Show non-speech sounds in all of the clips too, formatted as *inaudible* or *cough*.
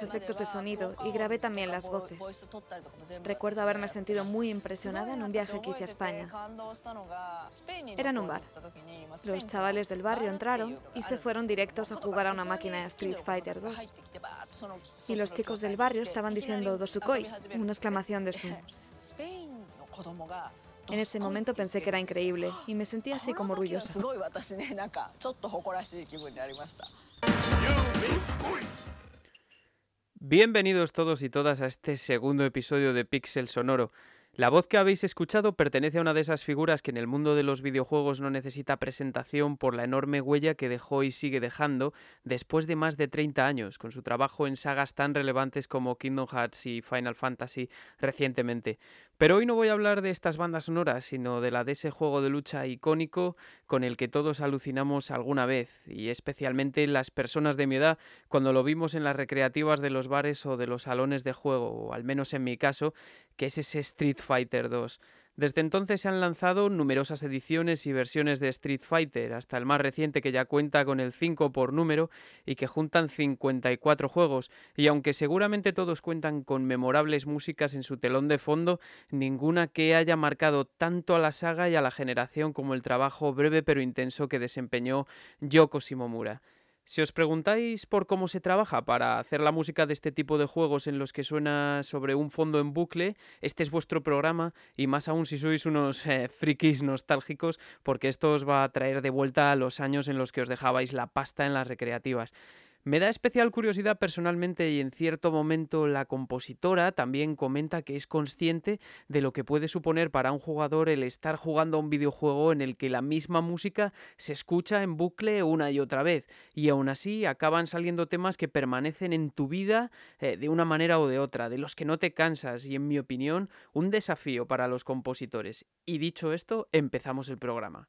Los efectos de sonido y grabé también las voces. Recuerdo haberme sentido muy impresionada en un viaje que hice a España. Era en un bar. Los chavales del barrio entraron y se fueron directos a jugar a una máquina de Street Fighter 2. Y los chicos del barrio estaban diciendo Dosukoi, una exclamación de su. En ese momento pensé que era increíble y me sentí así como orgullosa. *laughs* Bienvenidos todos y todas a este segundo episodio de Pixel Sonoro. La voz que habéis escuchado pertenece a una de esas figuras que en el mundo de los videojuegos no necesita presentación por la enorme huella que dejó y sigue dejando después de más de 30 años, con su trabajo en sagas tan relevantes como Kingdom Hearts y Final Fantasy recientemente. Pero hoy no voy a hablar de estas bandas sonoras, sino de la de ese juego de lucha icónico con el que todos alucinamos alguna vez, y especialmente las personas de mi edad cuando lo vimos en las recreativas de los bares o de los salones de juego, o al menos en mi caso, que es ese Street Fighter 2. Desde entonces se han lanzado numerosas ediciones y versiones de Street Fighter, hasta el más reciente que ya cuenta con el 5 por número y que juntan 54 juegos, y aunque seguramente todos cuentan con memorables músicas en su telón de fondo, ninguna que haya marcado tanto a la saga y a la generación como el trabajo breve pero intenso que desempeñó Yoko Shimomura. Si os preguntáis por cómo se trabaja para hacer la música de este tipo de juegos en los que suena sobre un fondo en bucle, este es vuestro programa y más aún si sois unos eh, frikis nostálgicos porque esto os va a traer de vuelta a los años en los que os dejabais la pasta en las recreativas. Me da especial curiosidad personalmente y en cierto momento la compositora también comenta que es consciente de lo que puede suponer para un jugador el estar jugando a un videojuego en el que la misma música se escucha en bucle una y otra vez y aún así acaban saliendo temas que permanecen en tu vida eh, de una manera o de otra, de los que no te cansas y en mi opinión un desafío para los compositores. Y dicho esto, empezamos el programa.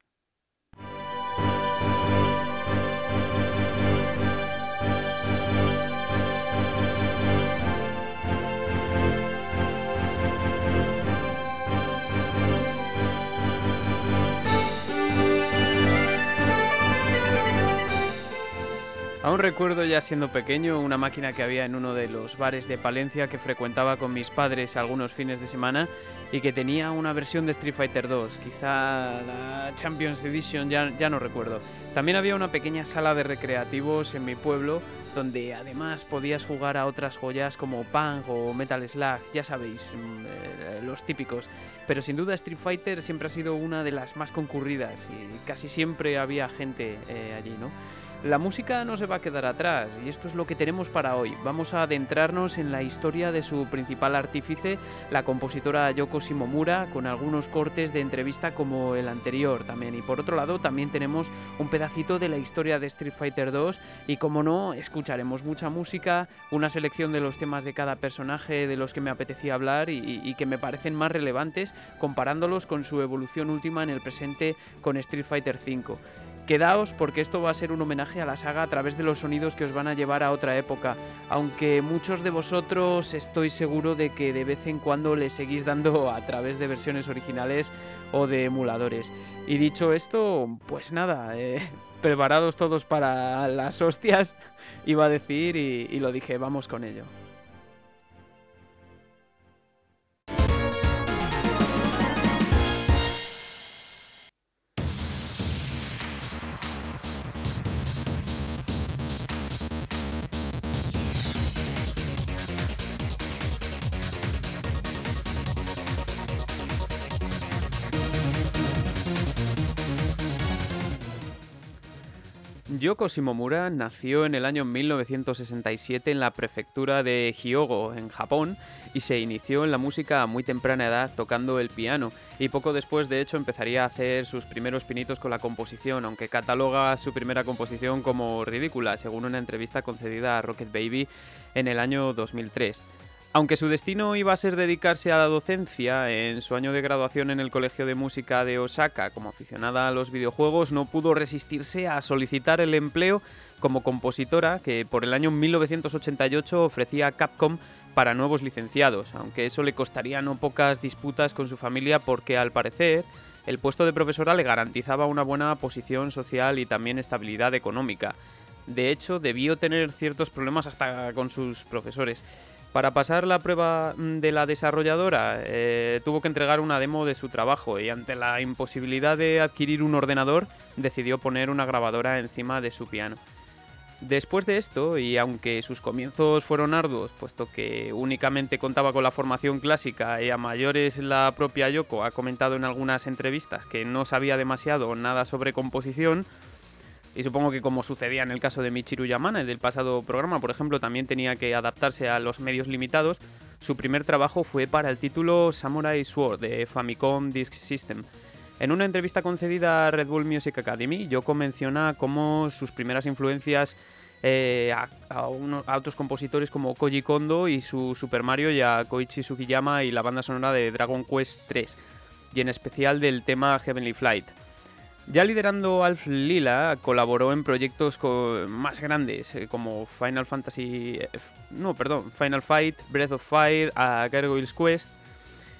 Aún recuerdo ya siendo pequeño una máquina que había en uno de los bares de Palencia que frecuentaba con mis padres algunos fines de semana y que tenía una versión de Street Fighter 2, quizá la Champions Edition, ya, no recuerdo. También había una pequeña sala de recreativos en mi pueblo donde además podías jugar a otras joyas como Pang o Metal Slug, ya sabéis, mm, eh, los típicos. Pero sin duda Street Fighter siempre ha sido una de las más concurridas y casi siempre había gente eh, allí, ¿no? La música no se va a quedar atrás y esto es lo que tenemos para hoy. Vamos a adentrarnos en la historia de su principal artífice, la compositora Yoko Shimomura, con algunos cortes de entrevista como el anterior también. Y por otro lado también tenemos un pedacito de la historia de Street Fighter 2 y como no, escucharemos mucha música, una selección de los temas de cada personaje de los que me apetecía hablar y, que me parecen más relevantes comparándolos con su evolución última en el presente con Street Fighter 5. Quedaos porque esto va a ser un homenaje a la saga a través de los sonidos que os van a llevar a otra época, aunque muchos de vosotros estoy seguro de que de vez en cuando le seguís dando a través de versiones originales o de emuladores. Y dicho esto, pues nada, eh, *laughs* preparados todos para las hostias, *laughs* iba a decir y, y lo dije, vamos con ello. Yoko Shimomura nació en el año 1967 en la prefectura de Hyogo, en Japón, y se inició en la música a muy temprana edad tocando el piano, y poco después de hecho empezaría a hacer sus primeros pinitos con la composición, aunque cataloga su primera composición como ridícula, según una entrevista concedida a Rocket Baby en el año 2003. Aunque su destino iba a ser dedicarse a la docencia, en su año de graduación en el Colegio de Música de Osaka como aficionada a los videojuegos, no pudo resistirse a solicitar el empleo como compositora que por el año 1988 ofrecía Capcom para nuevos licenciados, aunque eso le costaría no pocas disputas con su familia porque al parecer el puesto de profesora le garantizaba una buena posición social y también estabilidad económica. De hecho, debió tener ciertos problemas hasta con sus profesores. Para pasar la prueba mm, de la desarrolladora, eh, tuvo que entregar una demo de su trabajo y ante la imposibilidad de adquirir un ordenador, decidió poner una grabadora encima de su piano. Después de esto, y aunque sus comienzos fueron arduos, puesto que únicamente contaba con la formación clásica y a mayores la propia Yoko ha comentado en algunas entrevistas que no sabía demasiado nada sobre composición, y supongo que como sucedía en el caso de Michiru Yamane del pasado programa, por ejemplo, también tenía que adaptarse a los medios limitados, su primer trabajo fue para el título Samurai Sword de Famicom Disk System. En una entrevista concedida a Red Bull Music Academy, Yoko menciona cómo sus primeras influencias eh, a, otros compositores como Koji Kondo y su Super Mario y a Koichi Sugiyama y la banda sonora de Dragon Quest 3, y en especial del tema Heavenly Flight. Ya liderando Alf Lila, colaboró en proyectos más grandes eh, como Final Fantasy. Eh, no, perdón, Final Fight, Breath of Fire, a Gargoyle's Quest.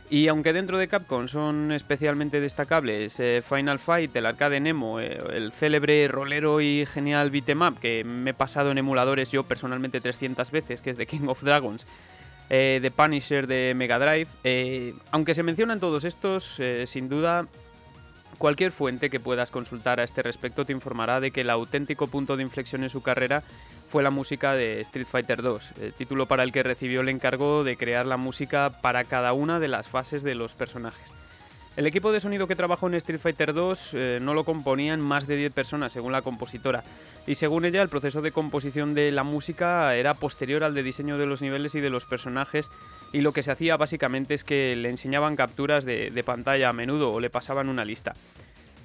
Y aunque dentro de Capcom son especialmente destacables eh, Final Fight, el arcade Nemo, el célebre rolero y genial beat'em que me he pasado en emuladores yo personalmente 300 veces, que es The King of Dragons, The Punisher de Mega Drive, aunque se mencionan todos estos, sin duda Cualquier fuente que puedas consultar a este respecto te informará de que el auténtico punto de inflexión en su carrera fue la música de Street Fighter 2, el título para el que recibió el encargo de crear la música para cada una de las fases de los personajes. El equipo de sonido que trabajó en Street Fighter 2 eh, no lo componían más de 10 personas, según la compositora, y según ella el proceso de composición de la música era posterior al de diseño de los niveles y de los personajes y lo que se hacía básicamente es que le enseñaban capturas de, pantalla a menudo o le pasaban una lista.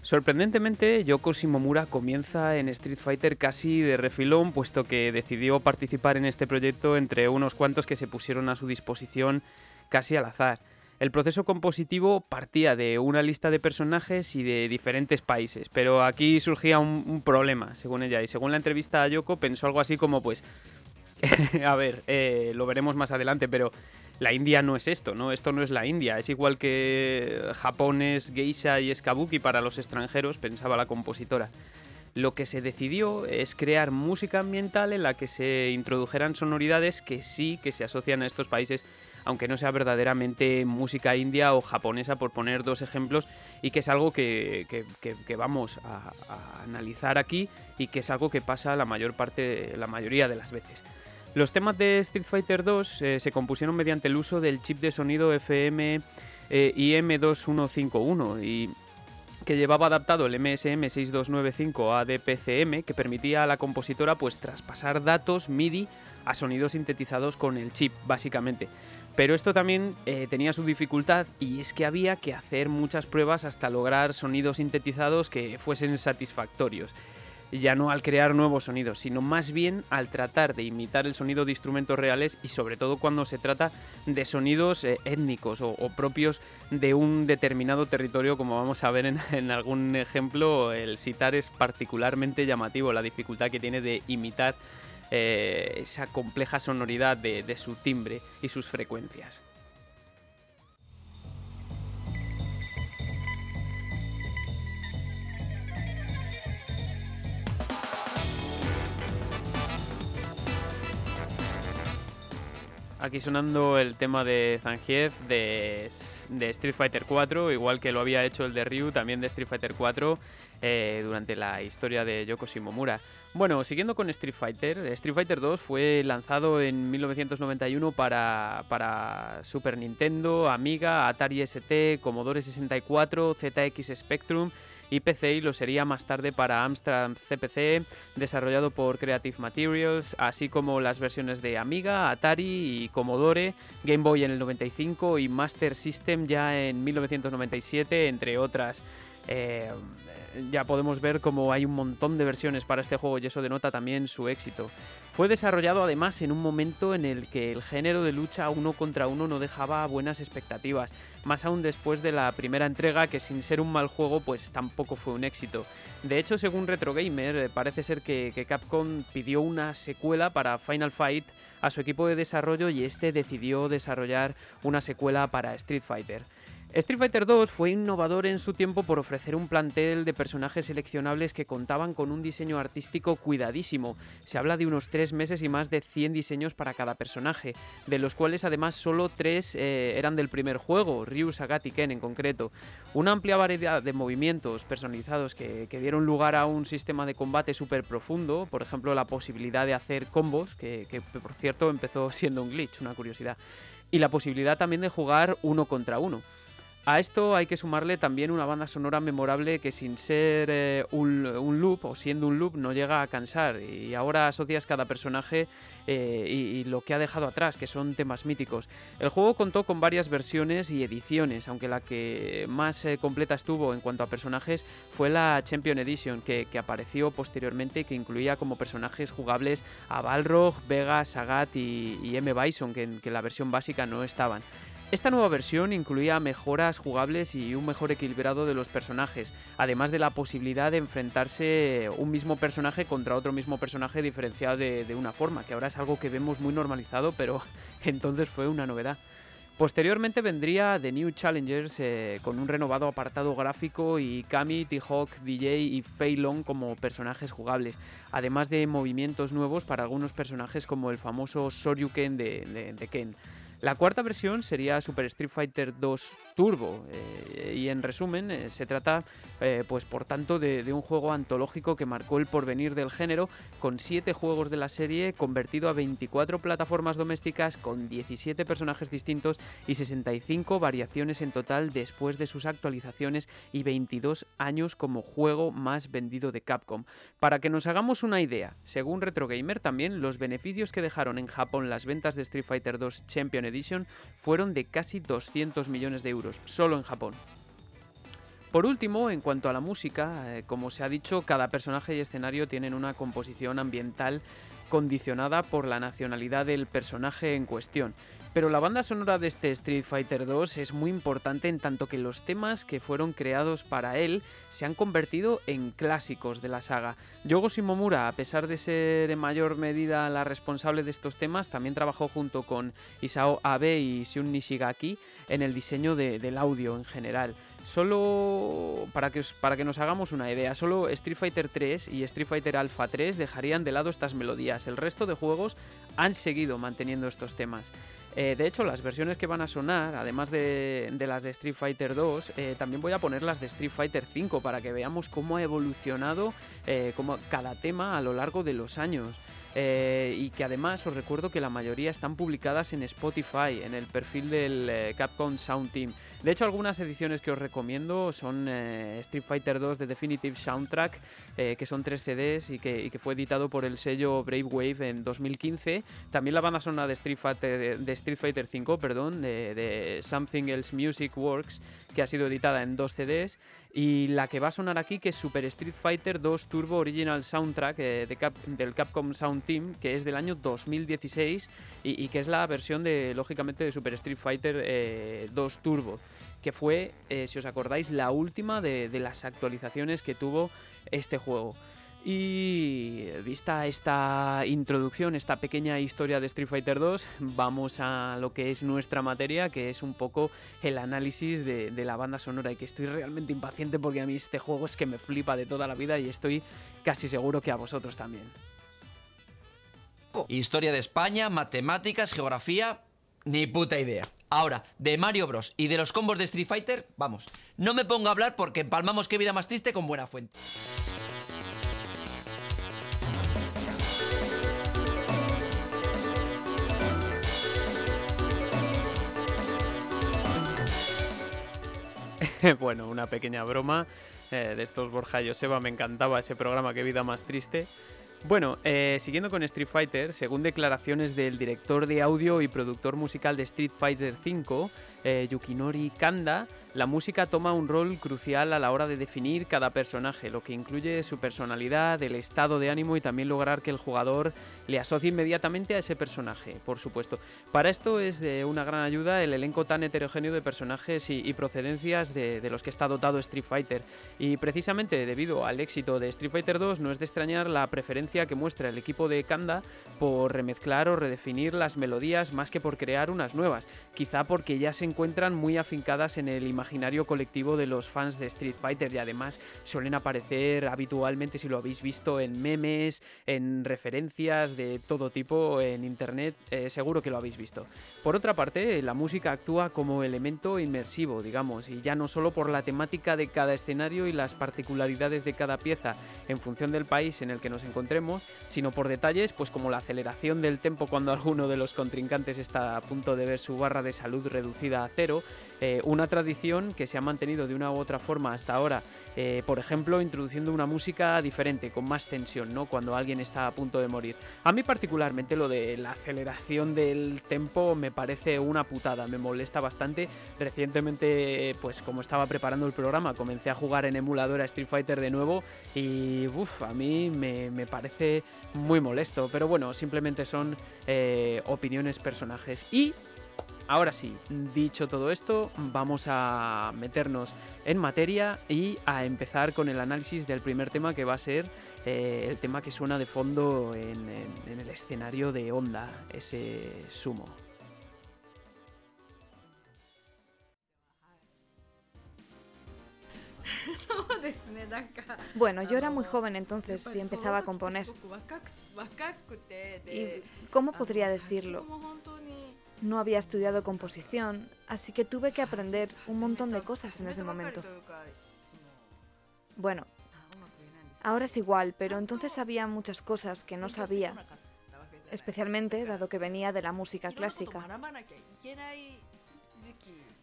Sorprendentemente, Yoko Shimomura comienza en Street Fighter casi de refilón, puesto que decidió participar en este proyecto entre unos cuantos que se pusieron a su disposición casi al azar. El proceso compositivo partía de una lista de personajes y de diferentes países, pero aquí surgía un, problema, según ella, y según la entrevista a Yoko pensó algo así como pues, *laughs* a ver, eh, lo veremos más adelante, pero la India no es esto, ¿no? Esto no es la India. Es igual que Japón es geisha y es para los extranjeros, pensaba la compositora. Lo que se decidió es crear música ambiental en la que se introdujeran sonoridades que sí que se asocian a estos países, aunque no sea verdaderamente música india o japonesa, por poner dos ejemplos, y que es algo que, vamos a, a, analizar aquí y que es algo que pasa la mayor parte, la mayoría de las veces. Los temas de Street Fighter 2 eh, se compusieron mediante el uso del chip de sonido FM eh, IM2151 y que llevaba adaptado el MSM 6295 ADPCM que permitía a la compositora pues traspasar datos MIDI a sonidos sintetizados con el chip básicamente. Pero esto también eh, tenía su dificultad y es que había que hacer muchas pruebas hasta lograr sonidos sintetizados que fuesen satisfactorios ya no al crear nuevos sonidos, sino más bien al tratar de imitar el sonido de instrumentos reales y sobre todo cuando se trata de sonidos eh, étnicos o, propios de un determinado territorio, como vamos a ver *laughs* en, algún ejemplo, el sitar es particularmente llamativo, la dificultad que tiene de imitar eh, esa compleja sonoridad de su timbre y sus frecuencias. Aquí sonando el tema de Zangief de, Street Fighter 4, igual que lo había hecho el de Ryu, también de Street Fighter 4, eh, durante la historia de Yoko Shimomura. Bueno, siguiendo con Street Fighter, Street Fighter 2 fue lanzado en 1991 para, para Super Nintendo, Amiga, Atari ST, Commodore 64, ZX Spectrum y PCI lo sería más tarde para Amstrad CPC, desarrollado por Creative Materials, así como las versiones de Amiga, Atari y Commodore, Game Boy en el 95 y Master System ya en 1997, entre otras. Eh, ya podemos ver como hay un montón de versiones para este juego y eso denota también su éxito. Fue desarrollado además en un momento en el que el género de lucha uno contra uno no dejaba buenas expectativas, más aún después de la primera entrega que sin ser un mal juego pues tampoco fue un éxito. De hecho, según Retro Gamer, eh, parece ser que Capcom pidió una secuela para Final Fight a su equipo de desarrollo y este decidió desarrollar una secuela para Street Fighter. Street Fighter 2 fue innovador en su tiempo por ofrecer un plantel de personajes seleccionables que contaban con un diseño artístico cuidadísimo. Se habla de unos 3 meses y más de 100 diseños para cada personaje, de los cuales además solo 3 eh, eran del primer juego, Ryu, Sagat y Ken en concreto. Una amplia variedad de movimientos personalizados que, dieron lugar a un sistema de combate súper profundo, por ejemplo la posibilidad de hacer combos, que, que por cierto empezó siendo un glitch, una curiosidad, y la posibilidad también de jugar uno contra uno. A esto hay que sumarle también una banda sonora memorable que sin ser eh, un, loop o siendo un loop no llega a cansar y ahora asocias cada personaje eh, y, lo que ha dejado atrás, que son temas míticos. El juego contó con varias versiones y ediciones, aunque la que más eh, completa estuvo en cuanto a personajes fue la Champion Edition, que, apareció posteriormente y que incluía como personajes jugables a Balrog, Vega, Sagat y, M. Bison, que en la versión básica no estaban. Esta nueva versión incluía mejoras jugables y un mejor equilibrado de los personajes, además de la posibilidad de enfrentarse un mismo personaje contra otro mismo personaje diferenciado de, una forma, que ahora es algo que vemos muy normalizado, pero *laughs* entonces fue una novedad. Posteriormente vendría The New Challengers eh, con un renovado apartado gráfico y Kami, T-Hawk, DJ y Fei Long como personajes jugables, además de movimientos nuevos para algunos personajes como el famoso Soryuken de Ken. La cuarta versión sería Super Street Fighter 2 Turbo eh, y en resumen eh, se trata eh, pues por tanto de, un juego antológico que marcó el porvenir del género con 7 juegos de la serie convertido a 24 plataformas domésticas con 17 personajes distintos y 65 variaciones en total después de sus actualizaciones y 22 años como juego más vendido de Capcom. Para que nos hagamos una idea, según Retro Gamer también los beneficios que dejaron en Japón las ventas de Street Fighter 2 Champion Fueron de casi 200 millones de euros, solo en Japón. Por último, en cuanto a la música, eh, como se ha dicho, cada personaje y escenario tienen una composición ambiental condicionada por la nacionalidad del personaje en cuestión. Pero la banda sonora de este Street Fighter 2 es muy importante en tanto que los temas que fueron creados para él se han convertido en clásicos de la saga. Yogo Shimomura, a pesar de ser en mayor medida la responsable de estos temas, también trabajó junto con Isao Abe y Shun Nishigaki en el diseño del audio en general. Solo para que, para que nos hagamos una idea, solo Street Fighter 3 y Street Fighter Alpha 3 dejarían de lado estas melodías. El resto de juegos han seguido manteniendo estos temas. Eh, de hecho, las versiones que van a sonar, además de, las de Street Fighter 2, eh, también voy a poner las de Street Fighter 5 para que veamos cómo ha evolucionado eh, cada tema a lo largo de los años. y que además os recuerdo que la mayoría están publicadas en Spotify, en el perfil del Capcom Sound Team. De hecho, algunas ediciones que os recomiendo son eh, Street Fighter 2 de Definitive Soundtrack, eh, que son tres CDs y que, fue editado por el sello Brave Wave en 2015. También la banda sonora de Street Fighter, de Street Fighter 5, perdón, de, Something Else Music Works, que ha sido editada en dos CDs. Y la que va a sonar aquí, que es Super Street Fighter 2 Turbo Original Soundtrack eh, del Capcom Sound Team, que es del año 2016 y, que es la versión de, lógicamente, de Super Street Fighter 2 Turbo que fue, eh, si os acordáis, la última de, las actualizaciones que tuvo este juego. Y vista esta introducción, esta pequeña historia de Street Fighter 2, vamos a lo que es nuestra materia, que es un poco el análisis de, de, la banda sonora y que estoy realmente impaciente porque a mí este juego es que me flipa de toda la vida y estoy casi seguro que a vosotros también. Historia de España, matemáticas, geografía, ni puta idea. Ahora, de Mario Bros. y de los combos de Street Fighter, vamos, no me pongo a hablar porque empalmamos qué vida más triste con buena fuente. *laughs* bueno, una pequeña broma eh, de estos Borja Joseba, me encantaba ese programa, qué vida más triste. Bueno, eh, siguiendo con Street Fighter, según declaraciones del director de audio y productor musical de Street Fighter V, eh, Yukinori Kanda, la música toma un rol crucial a la hora de definir cada personaje, lo que incluye su personalidad, el estado de ánimo y también lograr que el jugador le asocie inmediatamente a ese personaje, por supuesto. Para esto es de una gran ayuda el elenco tan heterogéneo de personajes y, procedencias de, los que está dotado Street Fighter. Y precisamente debido al éxito de Street Fighter 2 no es de extrañar la preferencia que muestra el equipo de Kanda por remezclar o redefinir las melodías más que por crear unas nuevas, quizá porque ya se encuentran muy afincadas en el imaginario colectivo de los fans de Street Fighter y además suelen aparecer habitualmente, si lo habéis visto, en memes, en referencias de todo tipo en internet, eh, seguro que lo habéis visto. Por otra parte, la música actúa como elemento inmersivo, digamos, y ya no solo por la temática de cada escenario y las particularidades de cada pieza en función del país en el que nos encontremos, sino por detalles pues como la aceleración del tempo cuando *laughs* alguno de los contrincantes está a punto de ver su barra de salud reducida a cero, eh, una tradición que se ha mantenido de una u otra forma hasta ahora, eh, por ejemplo, introduciendo una música diferente, con más tensión, ¿no? Cuando alguien está a punto de morir. A mí particularmente lo de la aceleración del tempo me parece una putada, me molesta bastante. Recientemente, pues como estaba preparando el programa, comencé a jugar en emulador a Street Fighter de nuevo y uff, a mí me, parece muy molesto, pero bueno, simplemente son eh, opiniones personajes. Y Ahora sí, dicho todo esto, vamos a meternos en materia y a empezar con el análisis del primer tema que va a ser eh, el tema que suena de fondo en, el escenario de Onda, ese sumo. *laughs* Bueno, yo era muy joven entonces y empezaba a componer. ¿Y cómo podría decirlo? No había estudiado composición, así que tuve que aprender un montón de cosas en ese momento. Bueno, ahora es igual, pero entonces había muchas cosas que no sabía, especialmente dado que venía de la música clásica.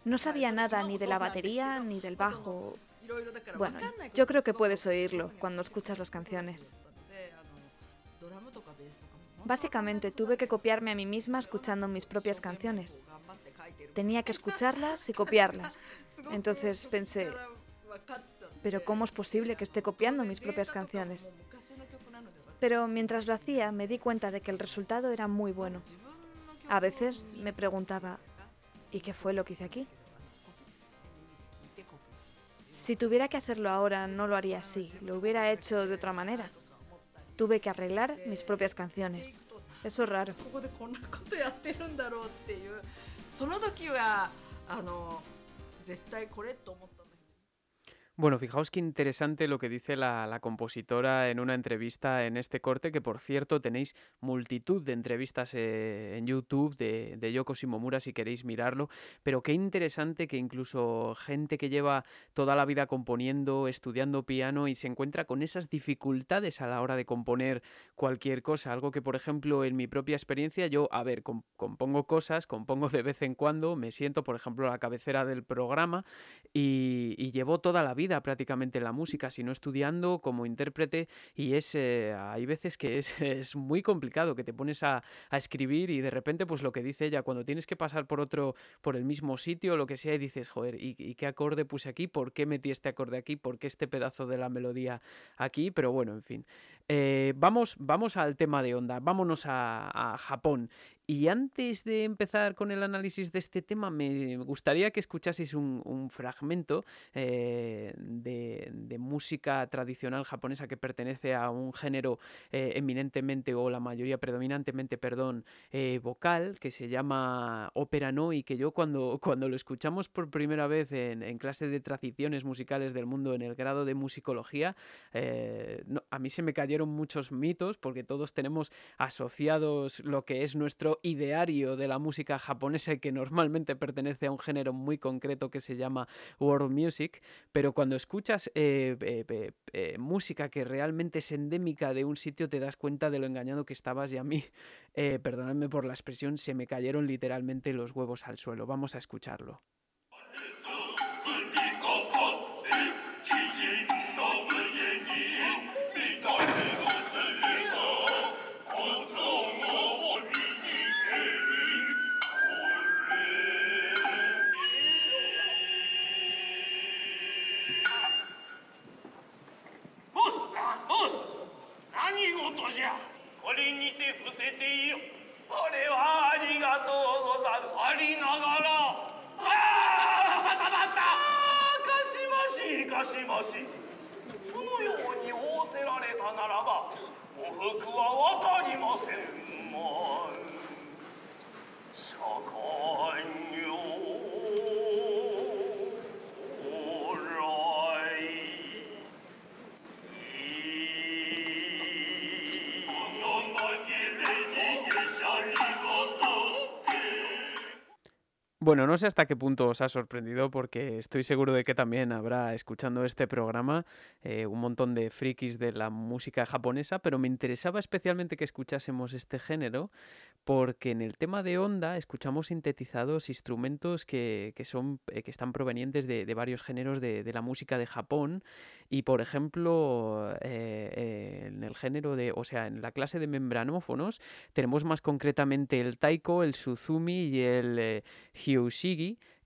No sabía nada ni de la batería ni del bajo. Bueno, yo creo que puedes oírlo cuando escuchas las canciones. Básicamente tuve que copiarme a mí misma escuchando mis propias canciones. Tenía que escucharlas y copiarlas. Entonces pensé, pero ¿cómo es posible que esté copiando mis propias canciones? Pero mientras lo hacía me di cuenta de que el resultado era muy bueno. A veces me preguntaba, ¿y qué fue lo que hice aquí? Si tuviera que hacerlo ahora, no lo haría así, lo hubiera hecho de otra manera. Tuve que arreglar mis propias canciones. Eso es raro. Bueno, fijaos qué interesante lo que dice la, compositora en una entrevista en este corte, que por cierto tenéis multitud de entrevistas eh, en YouTube de, de, Yoko Shimomura si queréis mirarlo, pero qué interesante que incluso gente que lleva toda la vida componiendo, estudiando piano y se encuentra con esas dificultades a la hora de componer cualquier cosa, algo que por ejemplo en mi propia experiencia yo, a ver, compongo cosas, compongo de vez en cuando, me siento por ejemplo a la cabecera del programa y, y llevo toda la vida prácticamente la música, sino estudiando como intérprete y es, eh, hay veces que es, *laughs* muy complicado, que te pones a, escribir y de repente pues lo que dice ella, cuando tienes que pasar por otro, por el mismo sitio lo que sea y dices, joder, ¿y, qué acorde puse aquí? ¿Por qué metí este acorde aquí? ¿Por qué este pedazo de la melodía aquí? Pero bueno, en fin. Eh, vamos, vamos al tema de onda, vámonos a Japón. Y antes de empezar con el análisis de este tema, me gustaría que escuchaseis un, fragmento eh, de, música tradicional japonesa que pertenece a un género eh, eminentemente, o la mayoría predominantemente, perdón, eh, vocal, que se llama ópera no, y que yo cuando, cuando lo escuchamos por primera vez en, en clase de tradiciones musicales del mundo en el grado de musicología, a mí se me cayeron muchos mitos, porque todos tenemos asociados lo que es nuestro ideario de la música japonesa que normalmente pertenece a un género muy concreto que se llama world music, pero cuando escuchas eh, eh, eh, música que realmente es endémica de un sitio te das cuenta de lo engañado que estabas y a mí, *laughs* perdonadme por la expresión, se me cayeron literalmente los huevos al suelo. Vamos a escucharlo. しそのように仰せられたならばお服は渡りません。社よ Bueno, no sé hasta qué punto os ha sorprendido porque estoy seguro de que también habrá, escuchando este programa, eh, un montón de frikis de la música japonesa, pero me interesaba especialmente que escuchásemos este género porque en el tema de onda escuchamos sintetizados instrumentos que, son, eh, que están provenientes de, varios géneros de, la música de Japón. Y, por ejemplo, eh, en el género de, o sea, en la clase de membranófonos tenemos más concretamente el taiko, el suzumi y el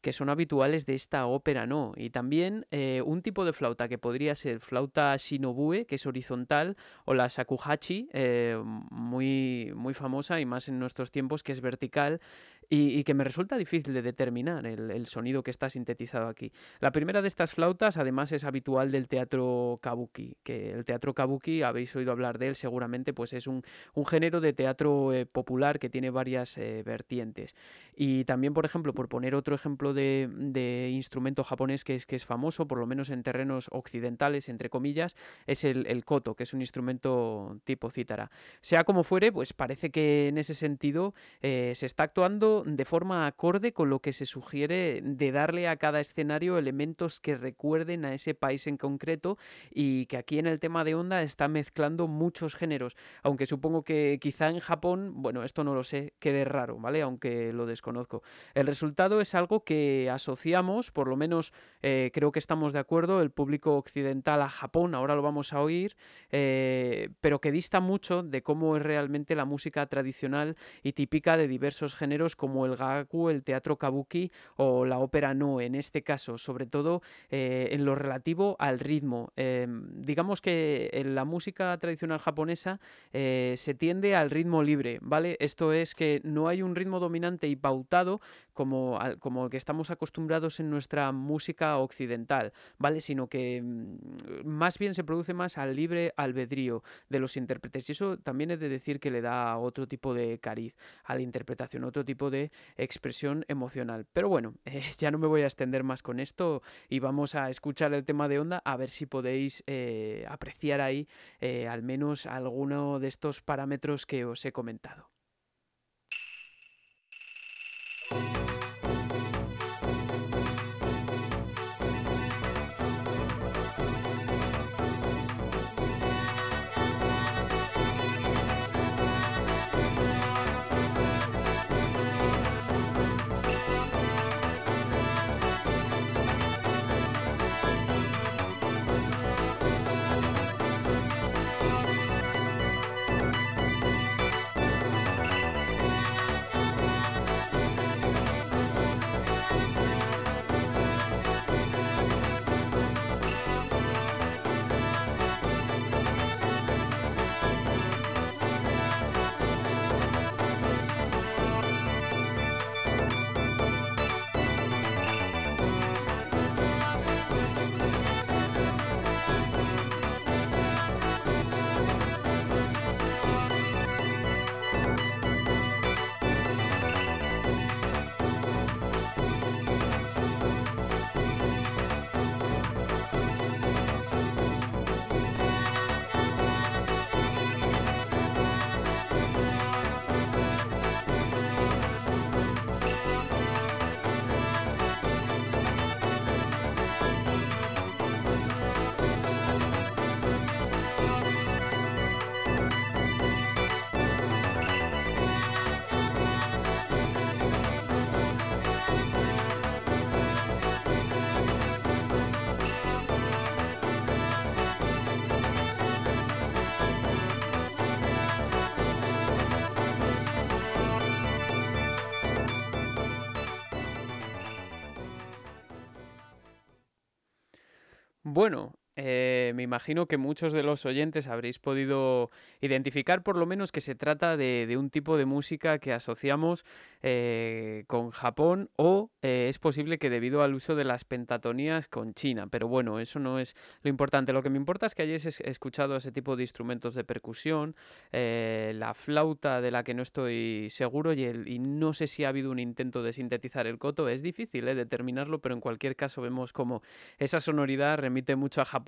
Que son habituales de esta ópera no. Y también eh, un tipo de flauta que podría ser flauta shinobue, que es horizontal, o la shakuhachi, eh, muy, muy famosa y más en nuestros tiempos, que es vertical, y, que me resulta difícil de determinar el, sonido que está sintetizado aquí. La primera de estas flautas además es habitual del teatro kabuki, que el teatro kabuki, habéis oído hablar de él seguramente, pues es un, género de teatro eh, popular que tiene varias eh, vertientes. Y también, por ejemplo, por poner otro ejemplo de, instrumento japonés que es, que es famoso, por lo menos en terrenos occidentales, entre comillas, es el, el koto, que es un instrumento tipo cítara. Sea como fuere, pues parece que en ese sentido eh, se está actuando de forma acorde con lo que se sugiere de darle a cada escenario elementos que recuerden a ese país en concreto y que aquí en el tema de onda está mezclando muchos géneros, aunque supongo que quizá en Japón, bueno, esto no lo sé, quede raro, ¿vale? Aunque lo desconozco. El resultado es algo que asociamos, por lo menos eh, creo que estamos de acuerdo, el público occidental a Japón, ahora lo vamos a oír, eh, pero que dista mucho de cómo es realmente la música tradicional y típica de diversos géneros el gaku, el teatro kabuki o la ópera no, en este caso, sobre todo eh, en lo relativo al ritmo. Em, digamos que en la música tradicional japonesa eh, se tiende al ritmo libre, ¿vale? Esto es que no hay un ritmo dominante y pautado como, como que estamos acostumbrados en nuestra música occidental, ¿vale? Sino que mm, más bien se produce más al libre albedrío de los intérpretes. Y eso también es de decir que le da otro tipo de cariz a la interpretación, otro tipo de expresión emocional. Pero bueno, *laughs* eh, ya no me voy a extender más con esto y vamos a escuchar el tema de onda a ver si podéis eh, apreciar ahí eh, al menos alguno de estos parámetros que os he comentado. Bueno, eh, me imagino que muchos de los oyentes habréis podido identificar por lo menos que se trata de, un tipo de música que asociamos eh, con Japón o eh, es posible que debido al uso de las pentatonías con China. Pero bueno, eso no es lo importante. Lo que me importa es que hayáis escuchado ese tipo de instrumentos de percusión, la flauta de la que no estoy seguro y, y, no sé si ha habido un intento de sintetizar el coto. Es difícil determinarlo, pero en cualquier caso vemos como esa sonoridad remite mucho a Japón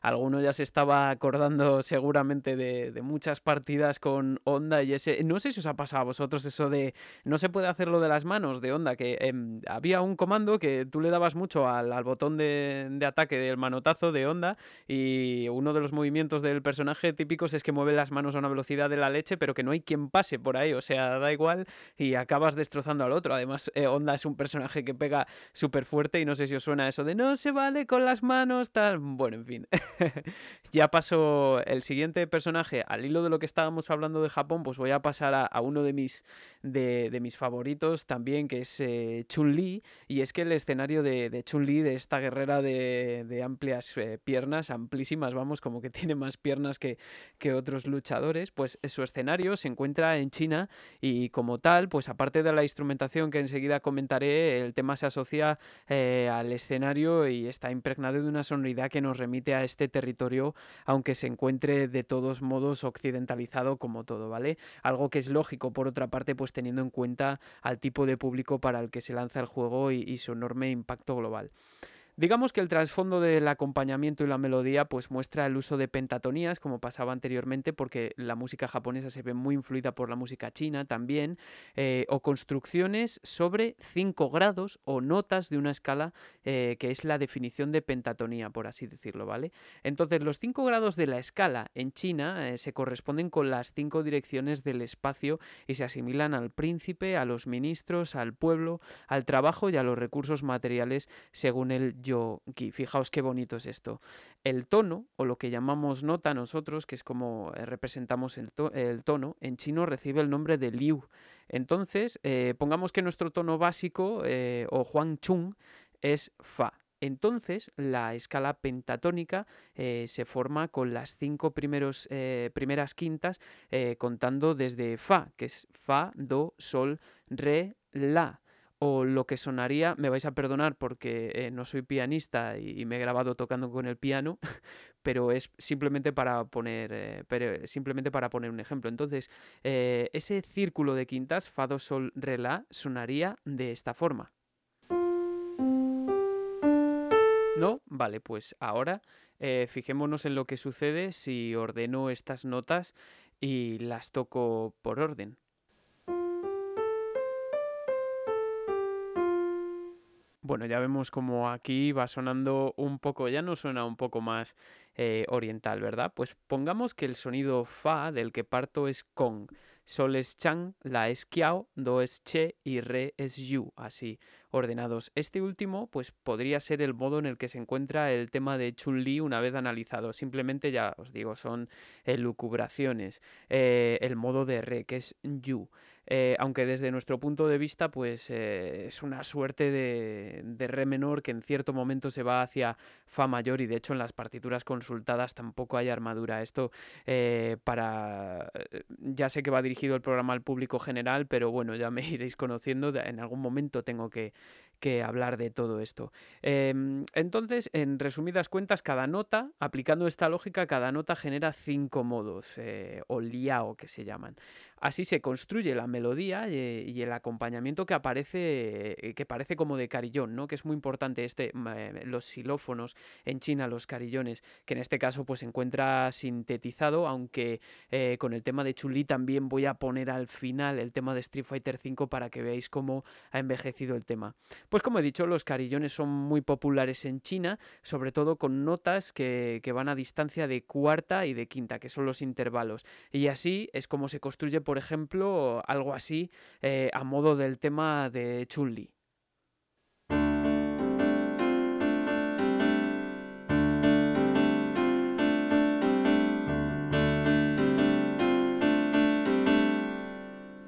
Alguno ya se estaba acordando seguramente de, muchas partidas con Honda y ese... No sé si os ha pasado a vosotros eso de... No se puede hacer lo de las manos de Honda, que em, había un comando que tú le dabas mucho al, botón de, de, ataque del manotazo de Honda y uno de los movimientos del personaje típicos es que mueve las manos a una velocidad de la leche, pero que no hay quien pase por ahí, o sea, da igual y acabas destrozando al otro. Además, eh, Honda es un personaje que pega súper fuerte y no sé si os suena eso de no se vale con las manos, tal. Bueno, en fin. *laughs* ya paso el siguiente personaje, al hilo de lo que estábamos hablando de Japón, pues voy a pasar a, uno de mis, de, mis favoritos también, que es eh, Chun-Li. Y es que el escenario de, Chun-Li, de esta guerrera de, amplias eh, piernas, amplísimas, vamos, como que *laughs* tiene más piernas que, que otros luchadores, pues su escenario se encuentra en China y como tal, pues aparte de la instrumentación que enseguida comentaré, el tema se asocia eh, al escenario y está impregnado de una sonoridad que nos a este territorio, aunque se encuentre de todos modos occidentalizado como todo, ¿vale? Algo que es lógico, por otra parte, pues teniendo en cuenta al tipo de público para el que se lanza el juego y su enorme impacto global. Digamos que el trasfondo del acompañamiento y la melodía pues muestra el uso de pentatonías como pasaba anteriormente porque la música japonesa se ve muy influida por la música china también eh, o construcciones sobre cinco grados o notas de una escala eh, que es la definición de pentatonía por así decirlo, ¿vale? Entonces los cinco grados de la escala en China eh, se corresponden con las cinco direcciones del espacio y se asimilan al príncipe, a los ministros, al pueblo, al trabajo y a los recursos materiales según el yo Fijaos qué bonito es esto. El tono, o lo que llamamos nota nosotros, que es como eh, representamos el, tono, en chino recibe el nombre de liu. Entonces, eh, pongamos que nuestro tono básico, eh, o Huang Chung, es fa. Entonces, la escala pentatónica se forma con las cinco primeras quintas, contando desde Fa, que es Fa, Do, Sol, Re, La o lo que sonaría, me vais a perdonar porque eh, no soy pianista y, me he grabado tocando con el piano, *laughs* pero es simplemente para poner, eh, simplemente para poner un ejemplo. Entonces, eh, ese círculo de quintas, fa, do, sol, re, la, sonaría de esta forma. ¿No? Vale, pues ahora fijémonos en lo que sucede si ordeno estas notas y las toco por orden. Bueno, ya vemos como aquí va sonando un poco, ya no suena un poco más eh, oriental, ¿verdad? Pues pongamos que el sonido fa del que parto es con, sol es chang, la es kiao, do es che y re es yu, así ordenados. Este último, pues podría ser el modo en el que se encuentra el tema de Chun-Li una vez analizado. Simplemente ya os digo, son elucubraciones. Eh, el modo de re, que es yu. Eh, aunque desde nuestro punto de vista pues eh, es una suerte de, re menor que en cierto momento se va hacia fa mayor y de hecho en las partituras consultadas tampoco hay armadura. Esto eh, para... ya sé que va dirigido el programa al público general, pero bueno, ya me *laughs* iréis conociendo, en algún momento tengo que, que hablar de todo esto. Em, entonces, en resumidas cuentas, cada nota, aplicando esta lógica, cada nota genera cinco modos, o liao que se llaman. Así se construye la melodía y, el acompañamiento que aparece, eh, que parece como de carillón, ¿no? Que es muy importante este, eh, los xilófonos en China, los carillones, que en este caso pues se encuentra sintetizado, aunque eh, con el tema de Chuli también voy a poner al final el tema de Street Fighter V para que veáis cómo ha envejecido el tema. Pues como he dicho, los carillones son muy populares en China, sobre todo con notas que van a distancia de cuarta y de quinta, que son los intervalos. Y así es como se construye por ejemplo, algo así eh, a modo del tema de Chun-Li.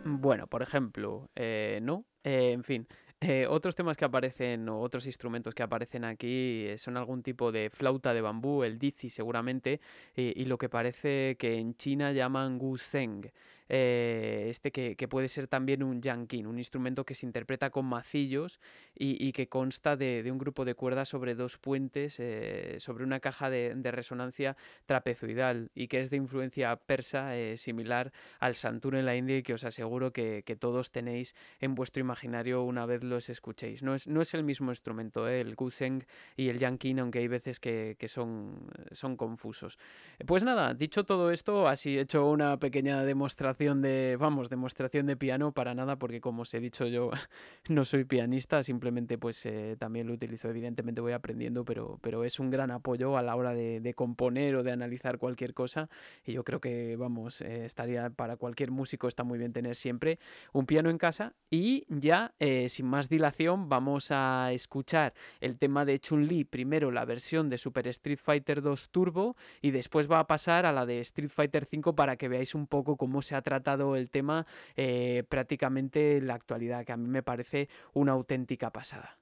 Bueno, por ejemplo, eh, ¿no? Eh, en fin, eh, otros temas que aparecen o otros instrumentos que aparecen aquí son algún tipo de flauta de bambú, el dizi seguramente, y lo que parece que en China llaman guzheng. Eh, este que, puede ser también un yankin, un instrumento que se interpreta con macillos y, que consta de, un grupo de cuerdas sobre dos puentes, eh, sobre una caja de, resonancia trapezoidal y que es de influencia persa similar al santur en la India y que os aseguro que, todos tenéis en vuestro imaginario una vez los escuchéis. No es, no es el mismo instrumento, el guseng y el yankin, aunque hay veces que, son, son confusos. Pues nada, dicho todo esto, así he hecho una pequeña demostración de, vamos, demostración de piano para nada, porque como os he dicho yo *laughs* no soy pianista, simplemente pues eh, también lo utilizo, evidentemente voy aprendiendo, pero, pero es un gran apoyo a la hora de, componer o de analizar cualquier cosa y yo creo que, vamos, eh, estaría para cualquier músico está muy bien tener siempre un piano en casa y ya, eh, sin más dilación, vamos a escuchar el tema de Chun-Li, primero la versión de Super Street Fighter 2 Turbo y después va a pasar a la de Street Fighter 5 para que veáis un poco cómo se ha tratado el tema eh, prácticamente en la actualidad, que a mí me parece una auténtica pasada.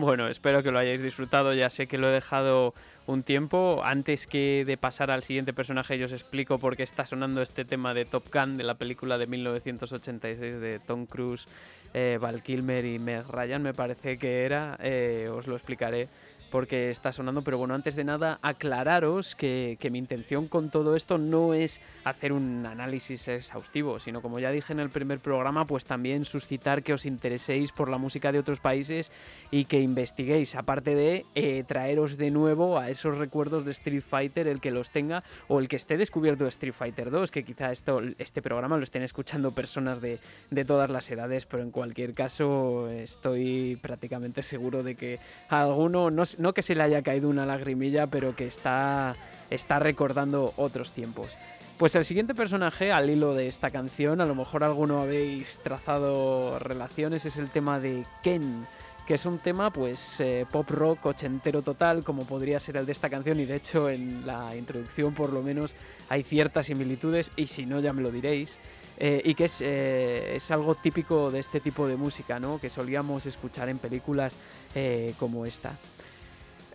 Bueno, espero que lo hayáis disfrutado. Ya sé que lo he dejado un tiempo. Antes que de pasar al siguiente personaje, yo os explico por qué está sonando este tema de Top Gun, de la película de 1986 de Tom Cruise, eh, Val Kilmer y Meg Ryan, me parece que era. Eh, os lo explicaré porque está sonando, pero bueno, antes de nada, aclararos que, mi intención con todo esto no es hacer un análisis exhaustivo, sino como ya dije en el primer programa, pues también suscitar que os intereséis por la música de otros países y que investiguéis, aparte de eh, traeros de nuevo a esos recuerdos de Street Fighter, el que los tenga o el que esté descubierto de Street Fighter 2, que quizá esto, este programa lo estén escuchando personas de, de todas las edades, pero en cualquier caso estoy prácticamente seguro de que alguno, no, no que se le haya caído una lagrimilla, pero que está, está recordando otros tiempos. Pues el siguiente personaje, al hilo de esta canción, a lo mejor alguno habéis trazado relaciones, es el tema de Ken, que es un tema pues eh, pop rock ochentero total, como podría ser el de esta canción, y de hecho en la introducción por lo menos hay ciertas similitudes, y si no ya me lo diréis. Eh, y que es, eh, es, algo típico de este tipo de música, ¿no? que solíamos escuchar en películas como esta.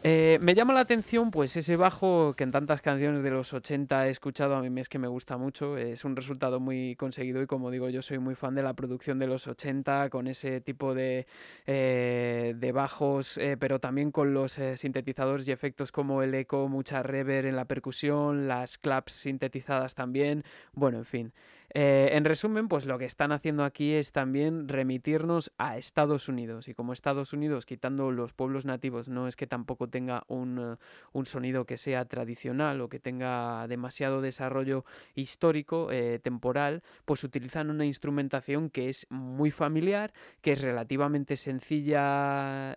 Eh, me llama la atención pues ese bajo que en tantas canciones de los 80 he escuchado, a mí es que me gusta mucho, es un resultado muy conseguido y como digo yo soy muy fan de la producción de los 80 con ese tipo de, eh, de bajos, eh, pero también con los sintetizadores y efectos como el eco, mucha reverb en la percusión, las claps sintetizadas también, bueno, en fin. Eh, en resumen, pues lo que están haciendo aquí es también remitirnos a Estados Unidos. Y como Estados Unidos, quitando los pueblos nativos, no es que tampoco tenga un, eh, sonido que sea tradicional o que tenga demasiado desarrollo histórico, eh, temporal, pues utilizan una instrumentación que es muy familiar, que es relativamente sencilla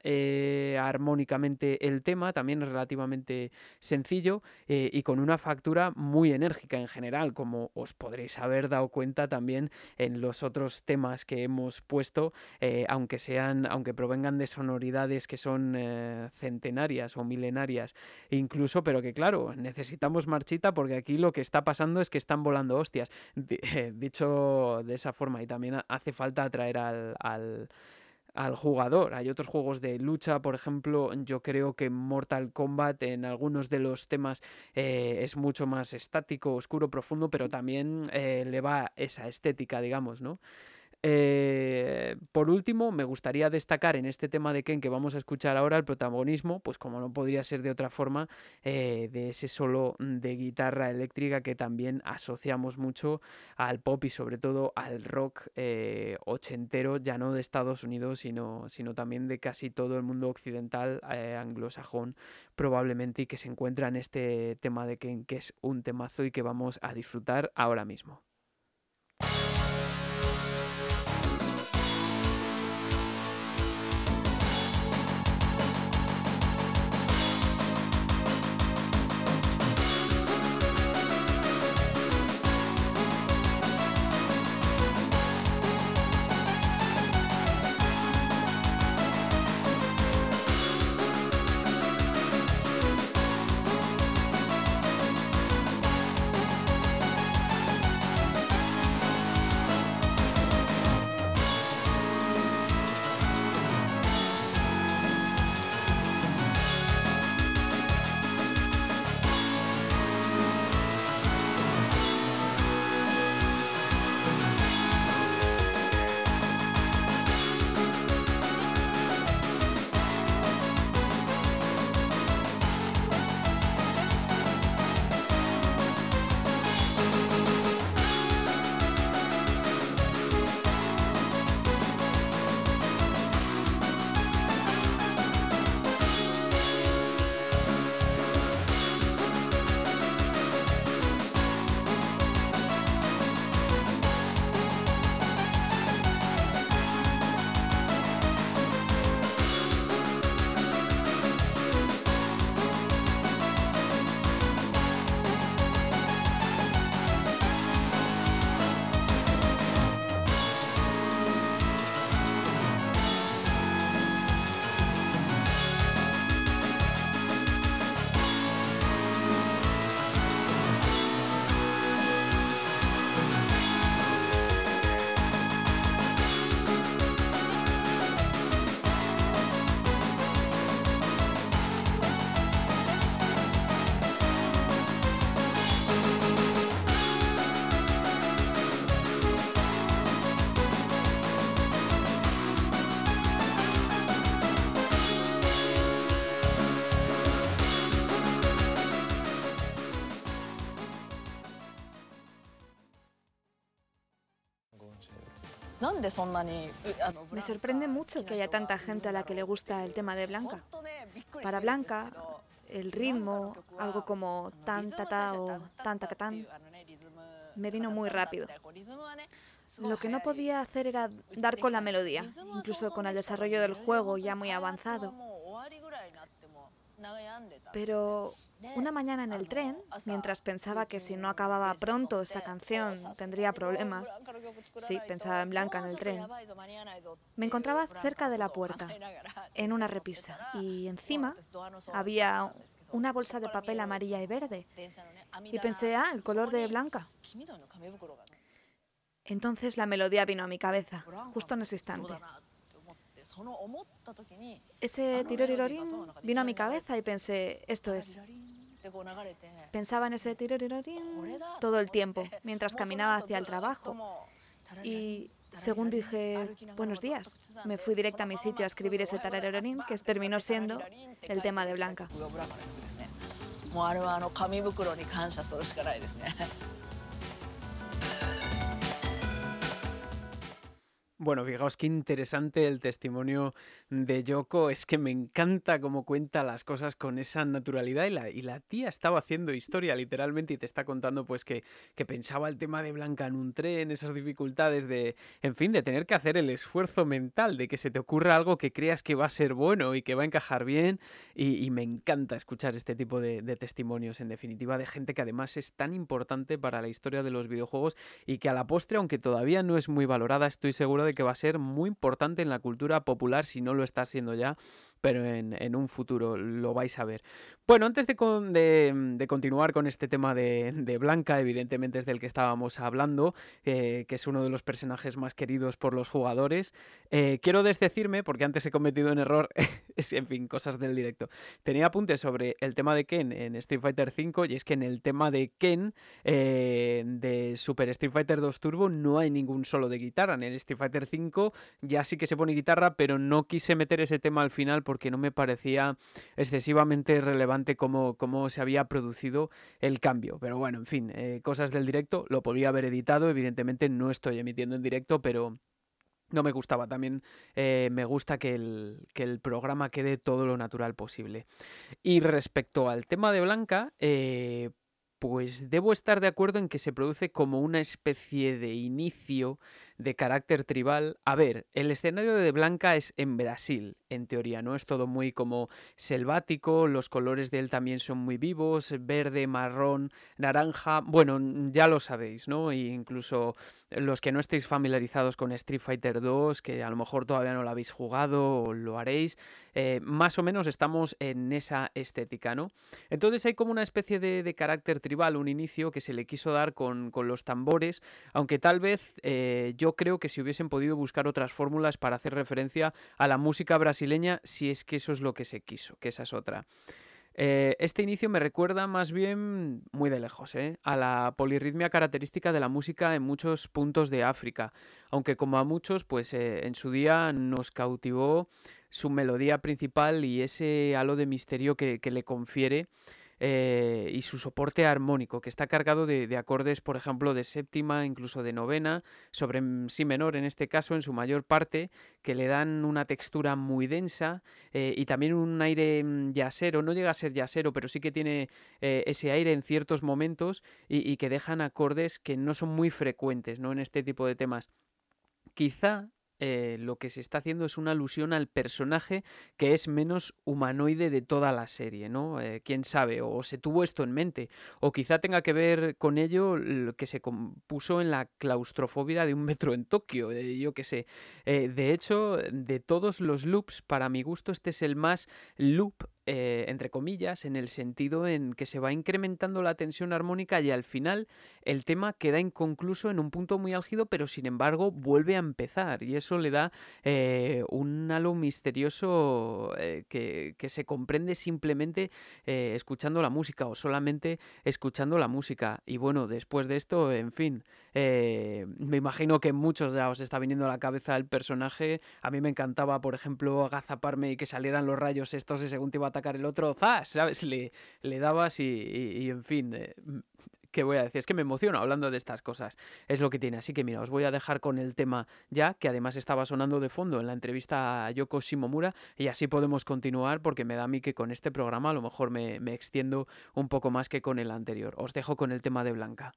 armónicamente el tema, también es relativamente sencillo y con una factura muy enérgica en general, como os podréis haber dado cuenta también en los otros temas que hemos puesto, eh, aunque sean, aunque provengan de sonoridades que son eh, centenarias o milenarias, incluso, pero que claro, necesitamos marchita porque aquí lo que está pasando es que están volando hostias. *laughs* dicho de esa forma, y también hace falta atraer al al jugador. Hay otros juegos de lucha, por ejemplo, yo creo que Mortal Kombat en algunos de los temas eh, es mucho más estático, oscuro, profundo, pero también eh, le va esa estética, digamos, ¿no? Eh, por último, me gustaría destacar en este tema de Ken que vamos a escuchar ahora el protagonismo, pues como no podría ser de otra forma, eh, de ese solo de guitarra eléctrica que también asociamos mucho al pop y sobre todo al rock eh, ochentero, ya no de Estados Unidos, sino, sino también de casi todo el mundo occidental, anglosajón probablemente, y que se encuentra en este tema de Ken, que es un temazo y que vamos a disfrutar ahora mismo. Me sorprende mucho que haya tanta gente a la que le gusta el tema de Blanca. Para Blanca, el ritmo, algo como tan ta ta o tan ta tan, me vino muy rápido. Lo que no podía hacer era dar con la melodía, incluso con el desarrollo del juego ya muy avanzado. Pero una mañana en el tren, mientras pensaba que si no acababa pronto esta canción tendría problemas, sí, pensaba en Blanca en el tren, me encontraba cerca de la puerta, en una repisa, y encima había una bolsa de papel amarilla y verde. Y pensé, ah, el color de Blanca. Entonces la melodía vino a mi cabeza, justo en ese instante. Ese tirorirorín vino a mi cabeza y pensé, esto es. Pensaba en ese tirorirorín todo el tiempo, mientras caminaba hacia el trabajo. Y según dije, buenos días, me fui directa a mi sitio a escribir ese tararorín que terminó siendo el tema de Blanca. Bueno, fijaos qué interesante el testimonio de Yoko. Es que me encanta cómo cuenta las cosas con esa naturalidad y la, y la tía estaba haciendo historia literalmente y te está contando pues que, que pensaba el tema de Blanca en un tren, esas dificultades de, en fin, de tener que hacer el esfuerzo mental, de que se te ocurra algo que creas que va a ser bueno y que va a encajar bien. Y, me encanta escuchar este tipo de, de testimonios, en definitiva, de gente que además es tan importante para la historia de los videojuegos y que a la postre, aunque todavía no es muy valorada, estoy seguro que va a ser muy importante en la cultura popular, si no lo está siendo ya, pero en, un futuro lo vais a ver. Bueno, antes de, de, continuar con este tema de, Blanca, evidentemente es del que estábamos hablando, eh, que es uno de los personajes más queridos por los jugadores, eh, quiero desdecirme, porque antes he cometido un error, *laughs* en fin, cosas del directo. Tenía apuntes sobre el tema de Ken en Street Fighter V, y es que en el tema de Ken eh, de Super Street Fighter 2 Turbo no hay ningún solo de guitarra. En el Street Fighter 5 ya sí que se pone guitarra, pero no quise meter ese tema al final porque no me parecía excesivamente relevante cómo, cómo se había producido el cambio. Pero bueno, en fin, eh, cosas del directo, lo podía haber editado, evidentemente no estoy emitiendo en directo, pero no me gustaba. También eh, me gusta que el, que el, programa quede todo lo natural posible. Y respecto al tema de Blanca, eh, pues debo estar de acuerdo en que se produce como una especie de inicio de carácter tribal. A ver, el escenario de Blanca es en Brasil, en teoría, ¿no? Es todo muy como selvático, los colores de él también son muy vivos, verde, marrón, naranja, bueno, ya lo sabéis, ¿no? E incluso los que no estéis familiarizados con Street Fighter 2, que a lo mejor todavía no lo habéis jugado o lo haréis, eh, más o menos estamos en esa estética, ¿no? Entonces hay como una especie de, carácter tribal, un inicio que se le quiso dar con, los tambores, aunque tal vez eh, yo creo que si hubiesen podido buscar otras fórmulas para hacer referencia a la música brasileña, si es que eso es lo que se quiso, que esa es otra. Eh, este inicio me recuerda más bien muy de lejos ¿eh? a la polirritmia característica de la música en muchos puntos de África, aunque como a muchos, pues eh, en su día nos cautivó su melodía principal y ese halo de misterio que le confiere eh, y su soporte armónico, que está cargado de, acordes, por ejemplo, de séptima, incluso de novena, sobre si menor en este caso, en su mayor parte, que le dan una textura muy densa eh, y también un aire mm, yacero, no llega a ser yacero, pero sí que tiene eh, ese aire en ciertos momentos y, y, que dejan acordes que no son muy frecuentes ¿no? en este tipo de temas. Quizá eh, lo que se está haciendo es una alusión al personaje que es menos humanoide de toda la serie, ¿no? Eh, Quién sabe, o se tuvo esto en mente, o quizá tenga que ver con ello lo que se compuso en la claustrofobia de un metro en Tokio, eh, yo qué sé. de hecho, de todos los loops, para mi gusto, este es el más loop eh, entre comillas, en el sentido en que se va incrementando la tensión armónica y al final el tema queda inconcluso en un punto muy álgido, pero sin embargo vuelve a empezar y eso le da eh, un halo misterioso eh, que, que, se comprende simplemente escuchando la música o solamente escuchando la música. Y bueno, después de esto, en fin, me imagino que muchos ya os está viniendo a la cabeza el personaje. A mí me encantaba, por ejemplo, agazaparme y que salieran los rayos estos y según te iba a atacar el otro, ¡zas! ¿Sabes? Le, le dabas y, en fin, eh, ¿qué voy a decir? Es que me emociono hablando de estas cosas. Es lo que tiene. Así que mira, os voy a dejar con el tema ya, que además estaba sonando de fondo en la entrevista a Yoko Shimomura, y así podemos continuar porque me da a mí que con este programa a lo mejor me, me extiendo un poco más que con el anterior. Os dejo con el tema de Blanca.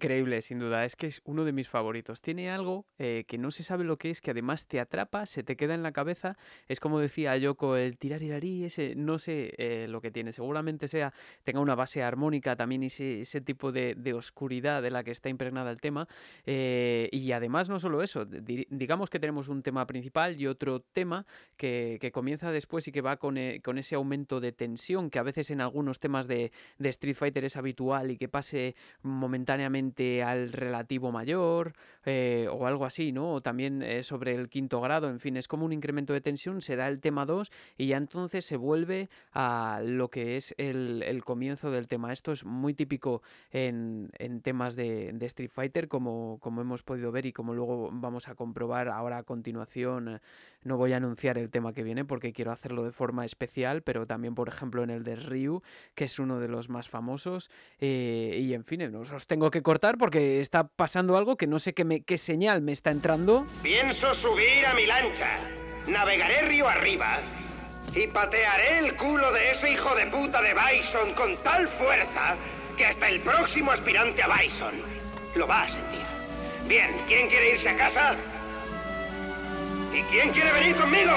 Increíble, sin duda. Es que es uno de mis favoritos. Tiene algo eh, que no se sabe lo que es, que además te atrapa, se te queda en la cabeza. Es como decía Yoko, el tirar y ese, no sé eh, lo que tiene. Seguramente sea, tenga una base armónica también ese, ese tipo de, oscuridad de la que está impregnada el tema. Eh, y además no solo eso, digamos que tenemos un tema principal y otro tema que, comienza después y que va con, con, ese aumento de tensión que a veces en algunos temas de, de Street Fighter es habitual y que pase momentáneamente al relativo mayor eh, o algo así, ¿no? O también eh, sobre el quinto grado, en fin, es como un incremento de tensión, se da el tema 2 y ya entonces se vuelve a lo que es el, comienzo del tema. Esto es muy típico en, temas de, Street Fighter, como, como hemos podido ver y como luego vamos a comprobar ahora a continuación. No voy a anunciar el tema que viene porque quiero hacerlo de forma especial, pero también, por ejemplo, en el de Ryu, que es uno de los más famosos. Eh, y en fin, os tengo que cortar porque está pasando algo que no sé qué, me, qué señal me está entrando. Pienso subir a mi lancha, navegaré río arriba y patearé el culo de ese hijo de puta de Bison con tal fuerza que hasta el próximo aspirante a Bison lo va a sentir. Bien, ¿quién quiere irse a casa? ¿Y quién quiere venir conmigo?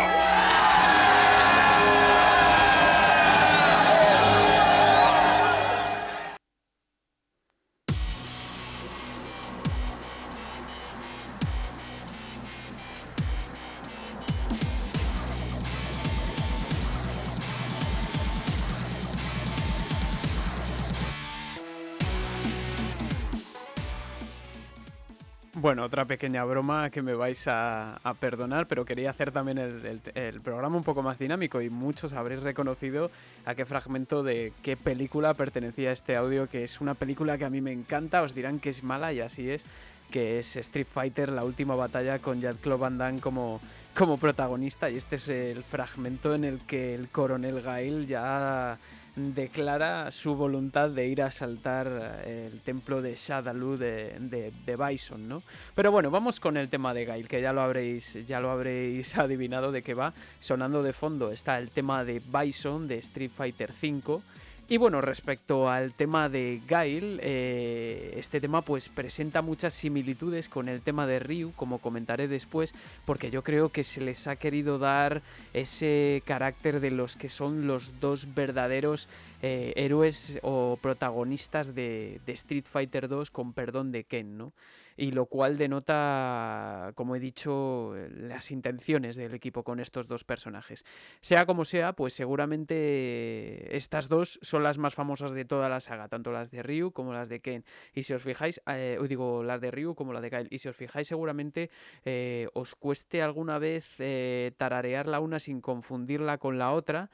Bueno, otra pequeña broma que me vais a, perdonar, pero quería hacer también el, programa un poco más dinámico y muchos habréis reconocido a qué fragmento de qué película pertenecía este audio, que es una película que a mí me encanta, os dirán que es mala y así es, que es Street Fighter, la última batalla con Jean-Claude Van Damme como, como protagonista y este es el fragmento en el que el coronel Gail ya declara su voluntad de ir a asaltar eh, el templo de Shadaloo de, de, Bison, ¿no? Pero bueno, vamos con el tema de Gail, que ya lo habréis, ya lo habréis *laughs* adivinado de qué va. Sonando de fondo está el tema de Bison de Street Fighter V Y bueno, respecto al tema de Gail, eh, este tema pues presenta muchas similitudes con el tema de Ryu, como comentaré después, porque yo creo que se les ha querido dar ese carácter de los que son los dos verdaderos eh, héroes o protagonistas de, de Street Fighter 2 con perdón de Ken, ¿no? Y lo cual denota, como he dicho, las intenciones del equipo con estos dos personajes. Sea como sea, pues seguramente estas dos son las más famosas de toda la saga, tanto las de Ryu como las de Ken. Y si os fijáis, eh, digo, las de Ryu como la de Kyle, y si os fijáis seguramente eh, os cueste alguna vez eh, tararear la una sin confundirla con la otra,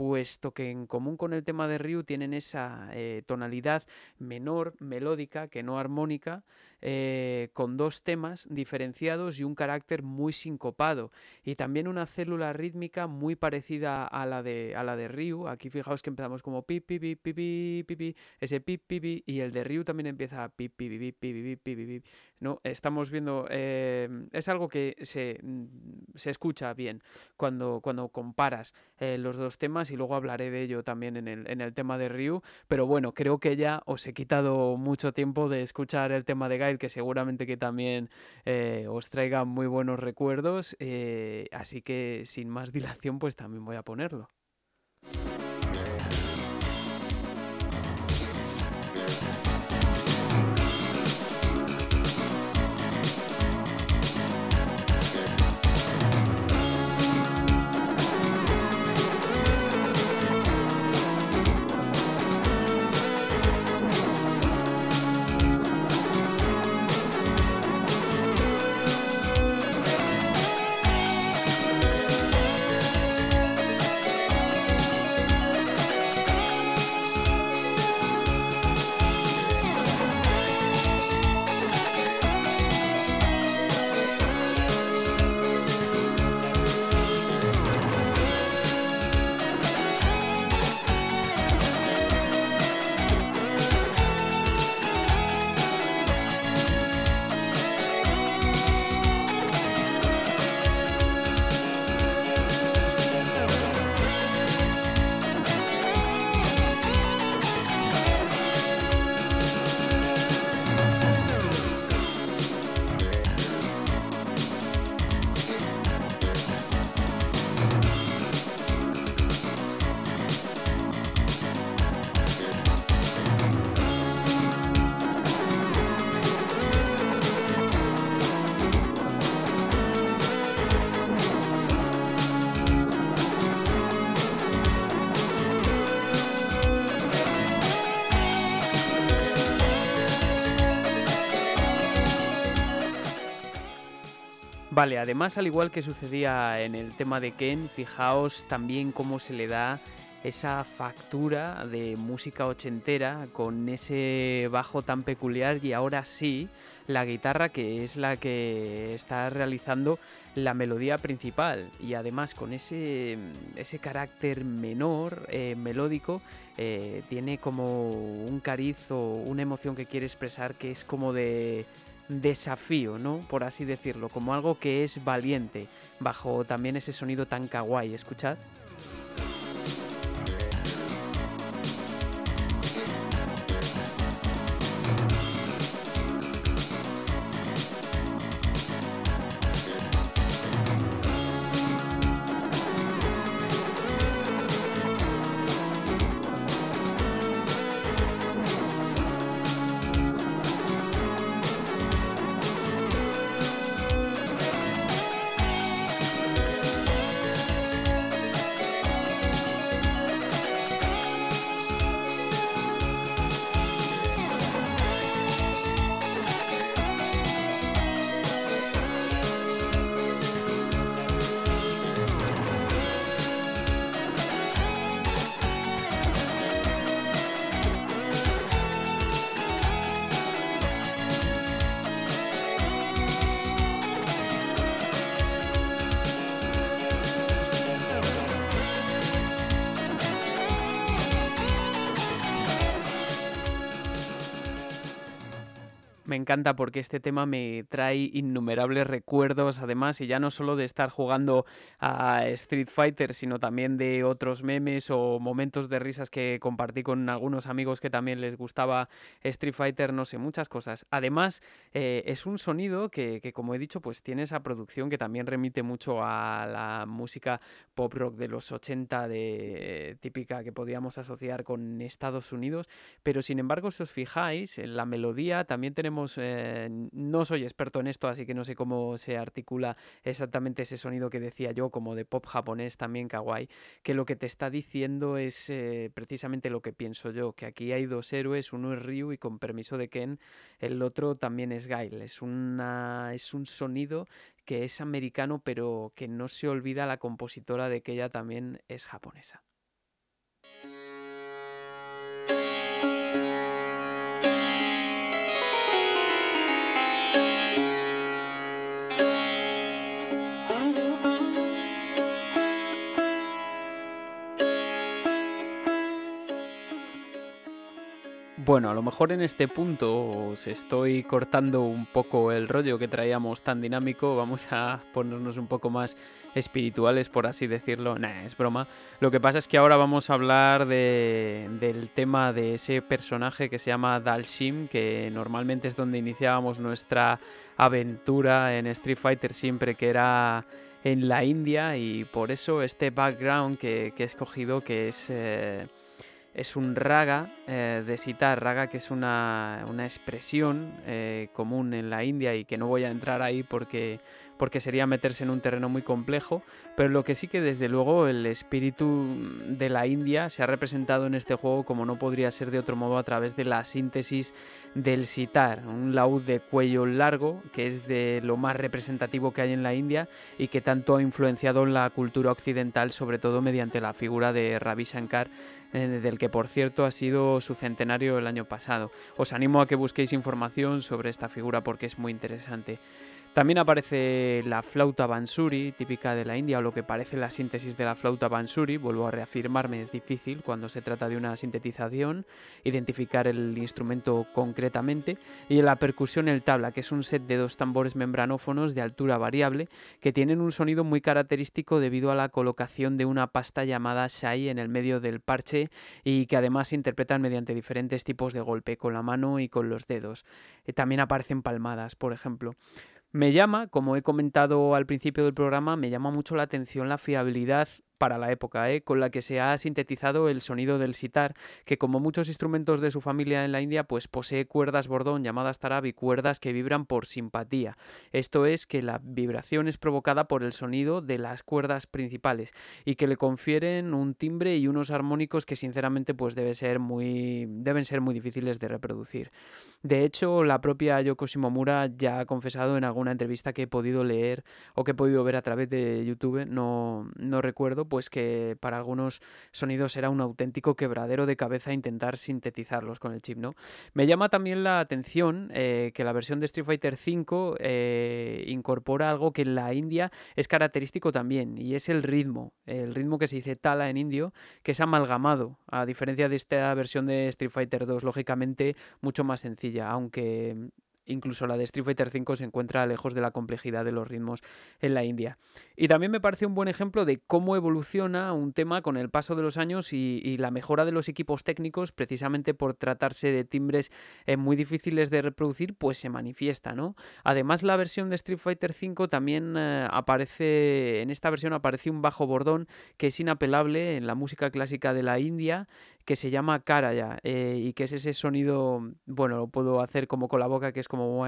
puesto que en común con el tema de Ryu tienen esa eh, tonalidad menor, melódica, que no armónica, eh, con dos temas diferenciados y un carácter muy sincopado. Y también una célula rítmica muy parecida a la de, a la de Ryu. Aquí fijaos que empezamos como pi, pi, pi, pi, pi, pi, pi ese pi, pi, pi, y el de Ryu también empieza pi, pi, pi, pi, pi, pi, pi, pi, ¿no? Estamos viendo, eh, es algo que se, se, escucha bien cuando, cuando comparas los dos temas y luego hablaré de ello también en el, en el tema de Ryu. Pero bueno, creo que ya os he quitado mucho tiempo de escuchar el tema de Gail, que seguramente que también eh, os traiga muy buenos recuerdos. Eh, así que sin más *laughs* dilación, pues también voy a ponerlo. Además, al igual que sucedía en el tema de Ken, fijaos también cómo se le da esa factura de música ochentera con ese bajo tan peculiar y ahora sí la guitarra que es la que está realizando la melodía principal. Y además con ese, ese carácter menor, eh, melódico, eh, tiene como un cariz o una emoción que quiere expresar que es como de desafío, ¿no? Por así decirlo, como algo que es valiente, bajo también ese sonido tan kawaii. Escuchad. Encanta porque este tema me trae innumerables recuerdos, además, y ya no solo de estar jugando a Street Fighter, sino también de otros memes o momentos de risas que compartí con algunos amigos que también les gustaba Street Fighter, no sé, muchas cosas. Además, eh, es un sonido que, que, como he dicho, pues tiene esa producción que también remite mucho a la música pop rock de los 80, de, típica que podríamos asociar con Estados Unidos, pero sin embargo, si os fijáis, en la melodía también tenemos eh, no soy experto en esto, así que no sé cómo se articula exactamente ese sonido que decía yo, como de pop japonés también kawaii, que lo que te está diciendo es eh, precisamente lo que pienso yo, que aquí hay dos héroes, uno es Ryu y con permiso de Ken, el otro también es Gail. Es, un sonido que es americano, pero que no se olvida la compositora de que ella también es japonesa. Bueno, a lo mejor en este punto os estoy cortando un poco el rollo que traíamos tan dinámico, vamos a ponernos un poco más espirituales, por así decirlo. Nah, es broma. Lo que pasa es que ahora vamos a hablar del tema de ese personaje que se llama Dalshim, que normalmente es donde iniciábamos nuestra aventura en Street Fighter siempre que era en la India y por eso este background que, he escogido que es... Eh, es un raga eh, de sitar, raga que es una, expresión eh, común en la India y que no voy a entrar ahí porque, porque sería meterse en un terreno muy complejo, pero lo que sí que desde luego el espíritu de la India se ha representado en este juego como no podría ser de otro modo a través de la síntesis del sitar, un laúd de cuello largo que es de lo más representativo que hay en la India y que tanto ha influenciado en la cultura occidental, sobre todo mediante la figura de Ravi Shankar eh, del que por cierto ha sido su centenario el año pasado. Os animo a que busquéis información sobre esta figura porque es muy interesante. También aparece la flauta bansuri, típica de la India, o lo que parece la síntesis de la flauta bansuri. Vuelvo a reafirmarme, es difícil cuando se trata de una sintetización, identificar el instrumento concretamente. Y la percusión el tabla, que es un set de dos tambores membranófonos de altura variable, que tienen un sonido muy característico debido a la colocación de una pasta llamada shai en el medio del parche y que además se interpretan mediante diferentes tipos de golpe, con la mano y con los dedos. Eh, también aparecen palmadas, por ejemplo. Me llama, como he comentado al principio del programa, me llama mucho la atención la fiabilidad para la época, ¿eh? con la que se ha sintetizado el sonido del sitar, que como muchos instrumentos de su familia en la India, pues posee cuerdas bordón llamadas tarab y cuerdas que vibran por simpatía. Esto es que la vibración es provocada por el sonido de las cuerdas principales y que le confieren un timbre y unos armónicos que sinceramente pues deben ser muy difíciles de reproducir. De hecho, la propia Yoko Shimomura ya ha confesado en alguna entrevista que he podido leer o que he podido ver a través de YouTube, no, no recuerdo, pues que para algunos sonidos era un auténtico quebradero de cabeza intentar sintetizarlos con el chip, ¿no? Me llama también la atención eh, que la versión de Street Fighter V eh, incorpora algo que en la India es característico también, y es el ritmo, el ritmo que se dice tala en indio, que es amalgamado, a diferencia de esta versión de Street Fighter 2, lógicamente mucho más sencilla, aunque incluso la de Street Fighter V se encuentra lejos de la complejidad de los ritmos en la India. Y también me parece un buen ejemplo de cómo evoluciona un tema con el paso de los años y, la mejora de los equipos técnicos, precisamente por tratarse de timbres eh, muy difíciles de reproducir, pues se manifiesta, ¿no? Además, la versión de Street Fighter V también eh, aparece, en esta versión aparece un bajo bordón que es inapelable en la música clásica de la India que se llama Karaya eh, y que es ese sonido, bueno, lo puedo hacer como con la boca, que es como...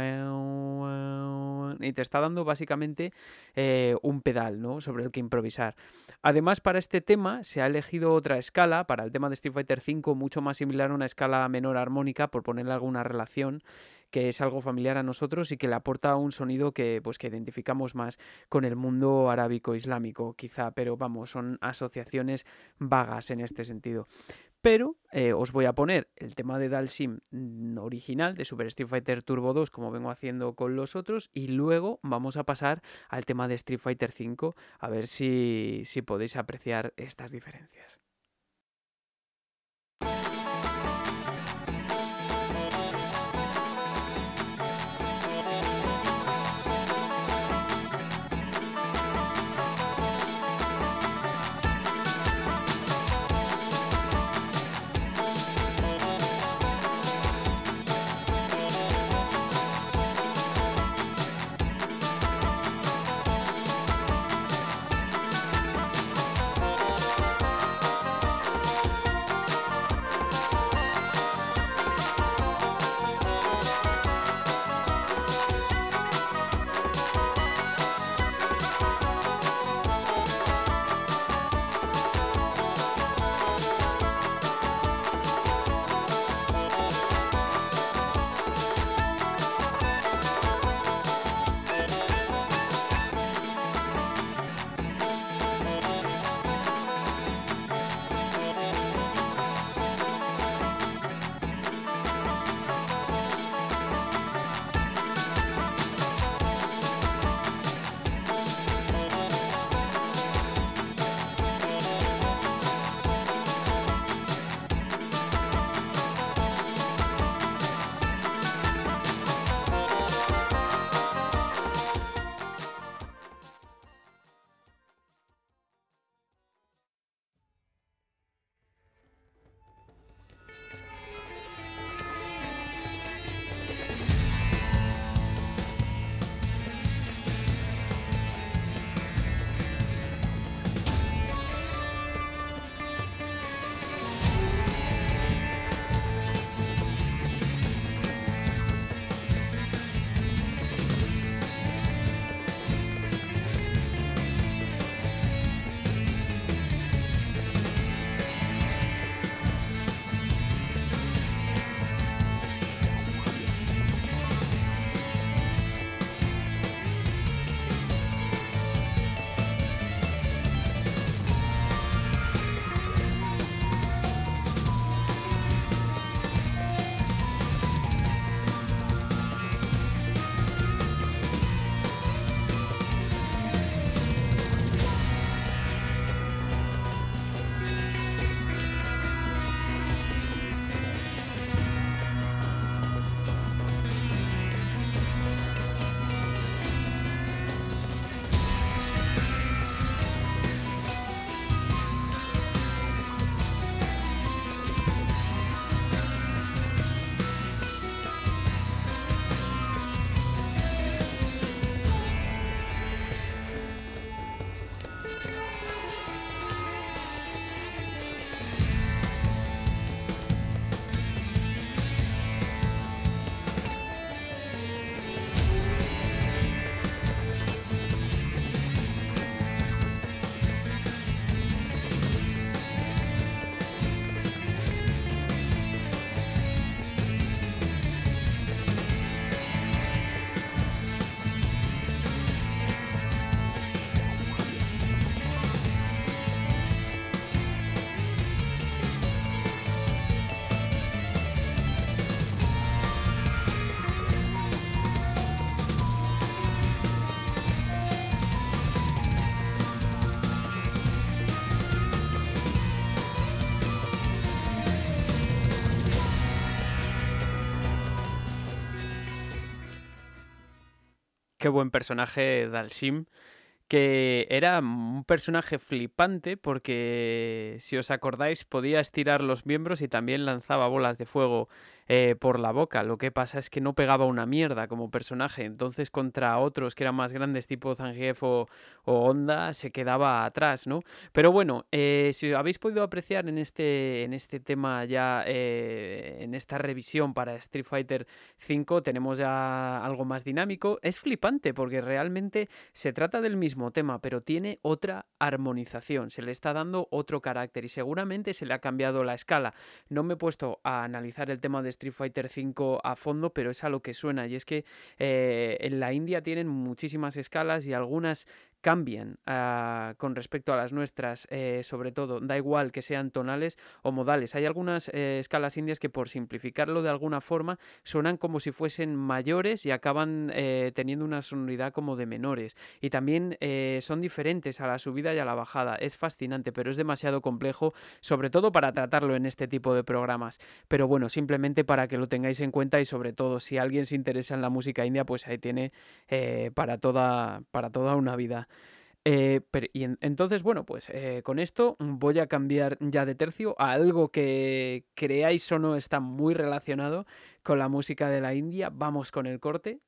Y te está dando básicamente eh, un pedal, ¿no? Sobre el que improvisar. Además, para este tema se ha elegido otra escala, para el tema de Street Fighter V, mucho más similar a una escala menor armónica, por ponerle alguna relación que es algo familiar a nosotros y que le aporta un sonido que pues que identificamos más con el mundo arábico islámico quizá pero vamos son asociaciones vagas en este sentido pero eh, os voy a poner el tema de Dalsim mm, original de Super Street Fighter Turbo 2, como vengo haciendo con los otros, y luego vamos a pasar al tema de Street Fighter 5, a ver si, si podéis apreciar estas diferencias. Qué buen personaje Dalsim que era un personaje flipante porque, si os acordáis, podía estirar los miembros y también lanzaba bolas de fuego eh, por la boca. Lo que pasa es que no pegaba una mierda como personaje. Entonces, contra otros que eran más grandes, tipo Zangief o, Honda, se quedaba atrás, ¿no? Pero bueno, eh, si habéis podido apreciar en este, en este tema ya, eh, en esta revisión para Street Fighter V, tenemos ya algo más dinámico. Es flipante porque realmente se trata del mismo tema, pero tiene otra armonización. Se le está dando otro carácter y seguramente se le ha cambiado la escala. No me he puesto a analizar el tema de Street Fighter V a fondo, pero es a lo que suena. Y es que eh, en la India tienen muchísimas escalas y algunas cambian ah, con respecto a las nuestras, eh, sobre todo, da igual que sean tonales o modales. Hay algunas eh, escalas indias que por simplificarlo de alguna forma suenan como si fuesen mayores y acaban teniendo una sonoridad como de menores. Y también son diferentes a la subida y a la bajada. Es fascinante, pero es demasiado complejo, sobre todo para tratarlo en este tipo de programas. Pero bueno, simplemente para que lo tengáis en cuenta y sobre todo si alguien se interesa en la música india, pues ahí tiene eh, para, toda, para toda una vida. Eh, y entonces, bueno, pues eh, con esto voy a cambiar ya de tercio a algo que creáis o no está muy relacionado con la música de la India. Vamos con el corte.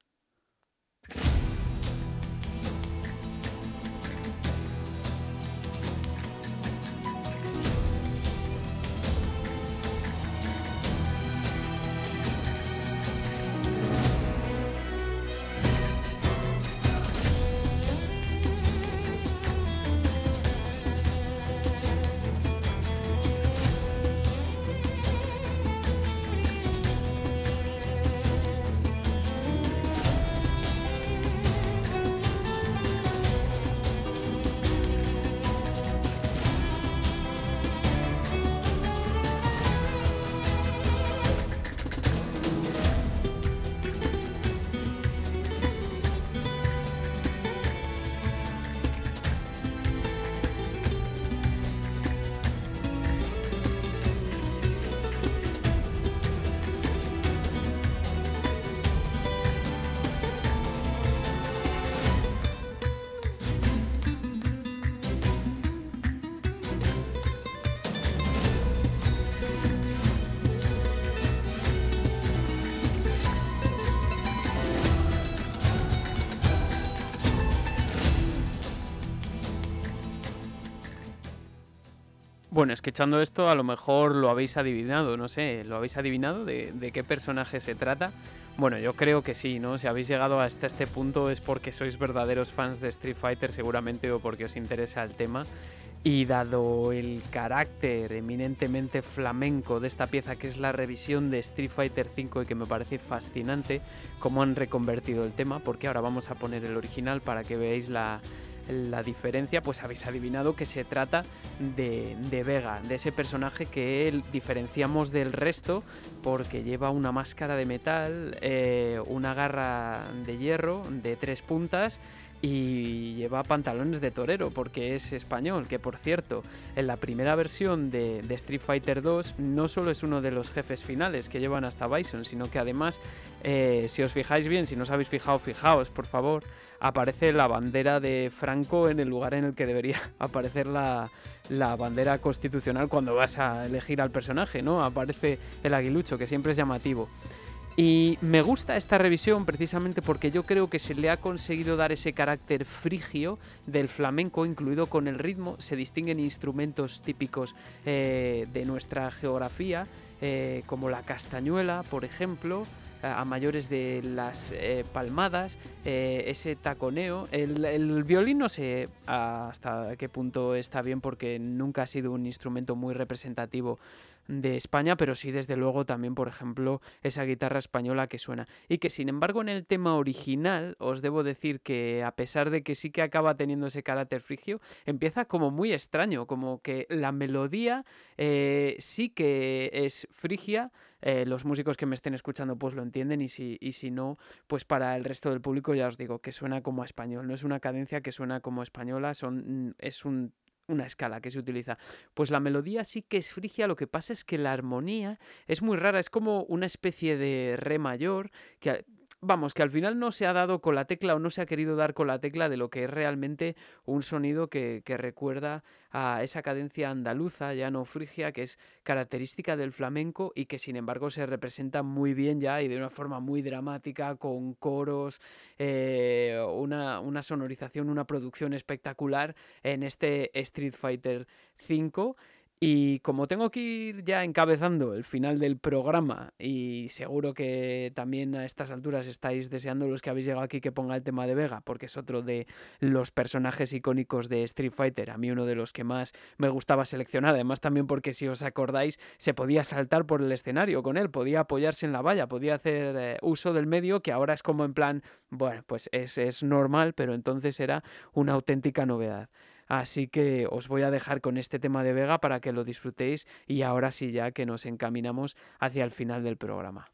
Bueno, es que echando esto a lo mejor lo habéis adivinado, no sé, ¿lo habéis adivinado de, qué personaje se trata? Bueno, yo creo que sí, ¿no? Si habéis llegado hasta este punto es porque sois verdaderos fans de Street Fighter seguramente o porque os interesa el tema. Y dado el carácter eminentemente flamenco de esta pieza que es la revisión de Street Fighter V y que me parece fascinante cómo han reconvertido el tema, porque ahora vamos a poner el original para que veáis la, la diferencia, pues habéis adivinado que se trata de, Vega, de ese personaje que diferenciamos del resto porque lleva una máscara de metal, eh, una garra de hierro de tres puntas y lleva pantalones de torero porque es español, que por cierto, en la primera versión de, Street Fighter 2 no solo es uno de los jefes finales que llevan hasta Bison, sino que además, eh, si os fijáis bien, si no os habéis fijado, fijaos por favor, aparece la bandera de Franco en el lugar en el que debería *laughs* aparecer la, bandera constitucional cuando vas a elegir al personaje, ¿no? Aparece el aguilucho, que siempre es llamativo. Y me gusta esta revisión precisamente porque yo creo que se le ha conseguido dar ese carácter frigio del flamenco, incluido con el ritmo. Se distinguen instrumentos típicos eh, de nuestra geografía, eh, como la castañuela, por ejemplo, a mayores de las eh, palmadas, eh, ese taconeo. El, violín no sé hasta qué punto está bien porque nunca ha sido un instrumento muy representativo de España, pero sí desde luego también, por ejemplo, esa guitarra española que suena. Y que sin embargo en el tema original os debo decir que a pesar de que sí que acaba teniendo ese carácter frigio, empieza como muy extraño, como que la melodía eh, sí que es frigia, eh, los músicos que me estén escuchando pues lo entienden y si, y si no, pues para el resto del público ya os digo que suena como español, no es una cadencia que suena como española, son, mm, es un una escala que se utiliza. Pues la melodía sí que es frigia, lo que pasa es que la armonía es muy rara, es como una especie de re mayor que vamos, que al final no se ha dado con la tecla o no se ha querido dar con la tecla de lo que es realmente un sonido que, recuerda a esa cadencia andaluza, ya no frigia, que es característica del flamenco y que sin embargo se representa muy bien ya y de una forma muy dramática, con coros, eh, una, una sonorización, una producción espectacular en este Street Fighter V y como tengo que ir ya encabezando el final del programa y seguro que también a estas alturas estáis deseando los que habéis llegado aquí que ponga el tema de Vega, porque es otro de los personajes icónicos de Street Fighter, a mí uno de los que más me gustaba seleccionar, además también porque si os acordáis se podía saltar por el escenario con él, podía apoyarse en la valla, podía hacer eh, uso del medio que ahora es como en plan, bueno, pues es, es normal, pero entonces era una auténtica novedad. Así que os voy a dejar con este tema de Vega para que lo disfrutéis y ahora sí ya que nos encaminamos hacia el final del programa.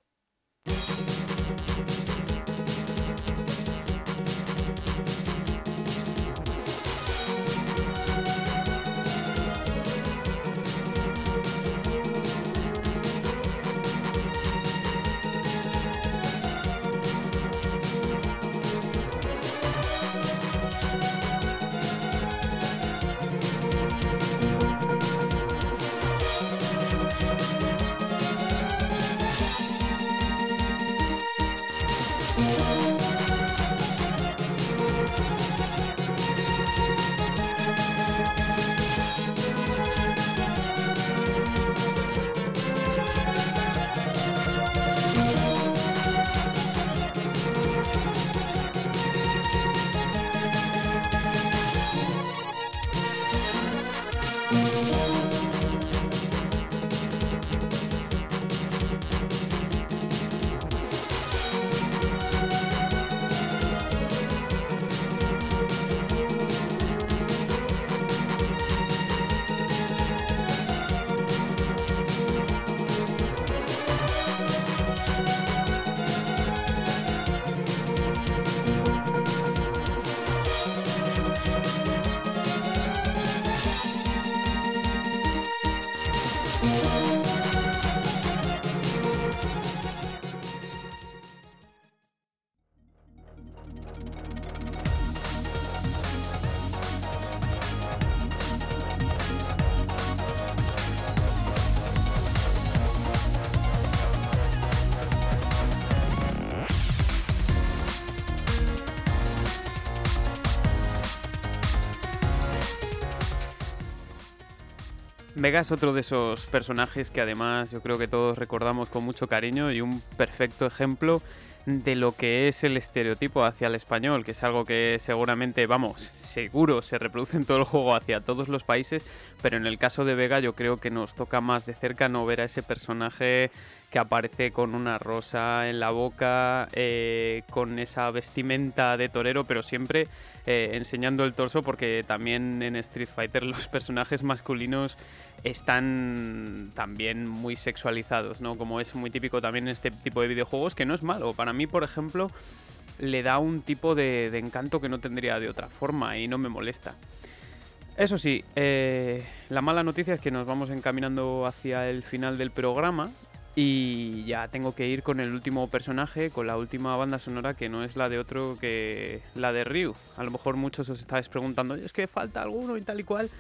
Vega es otro de esos personajes que además yo creo que todos recordamos con mucho cariño y un perfecto ejemplo de lo que es el estereotipo hacia el español, que es algo que seguramente, vamos, seguro se reproduce en todo el juego hacia todos los países, pero en el caso de Vega yo creo que nos toca más de cerca no ver a ese personaje que aparece con una rosa en la boca, eh, con esa vestimenta de torero, pero siempre eh, enseñando el torso, porque también en Street Fighter los *laughs* personajes masculinos están también muy sexualizados, ¿no? Como es muy típico también en este tipo de videojuegos, que no es malo. Para mí, por ejemplo, le da un tipo de, encanto que no tendría de otra forma y no me molesta. Eso sí, eh, la mala noticia es que nos vamos encaminando hacia el final del programa y ya tengo que ir con el último personaje, con la última banda sonora que no es la de otro que la de Ryu. A lo mejor muchos os estáis preguntando, es que falta alguno y tal y cual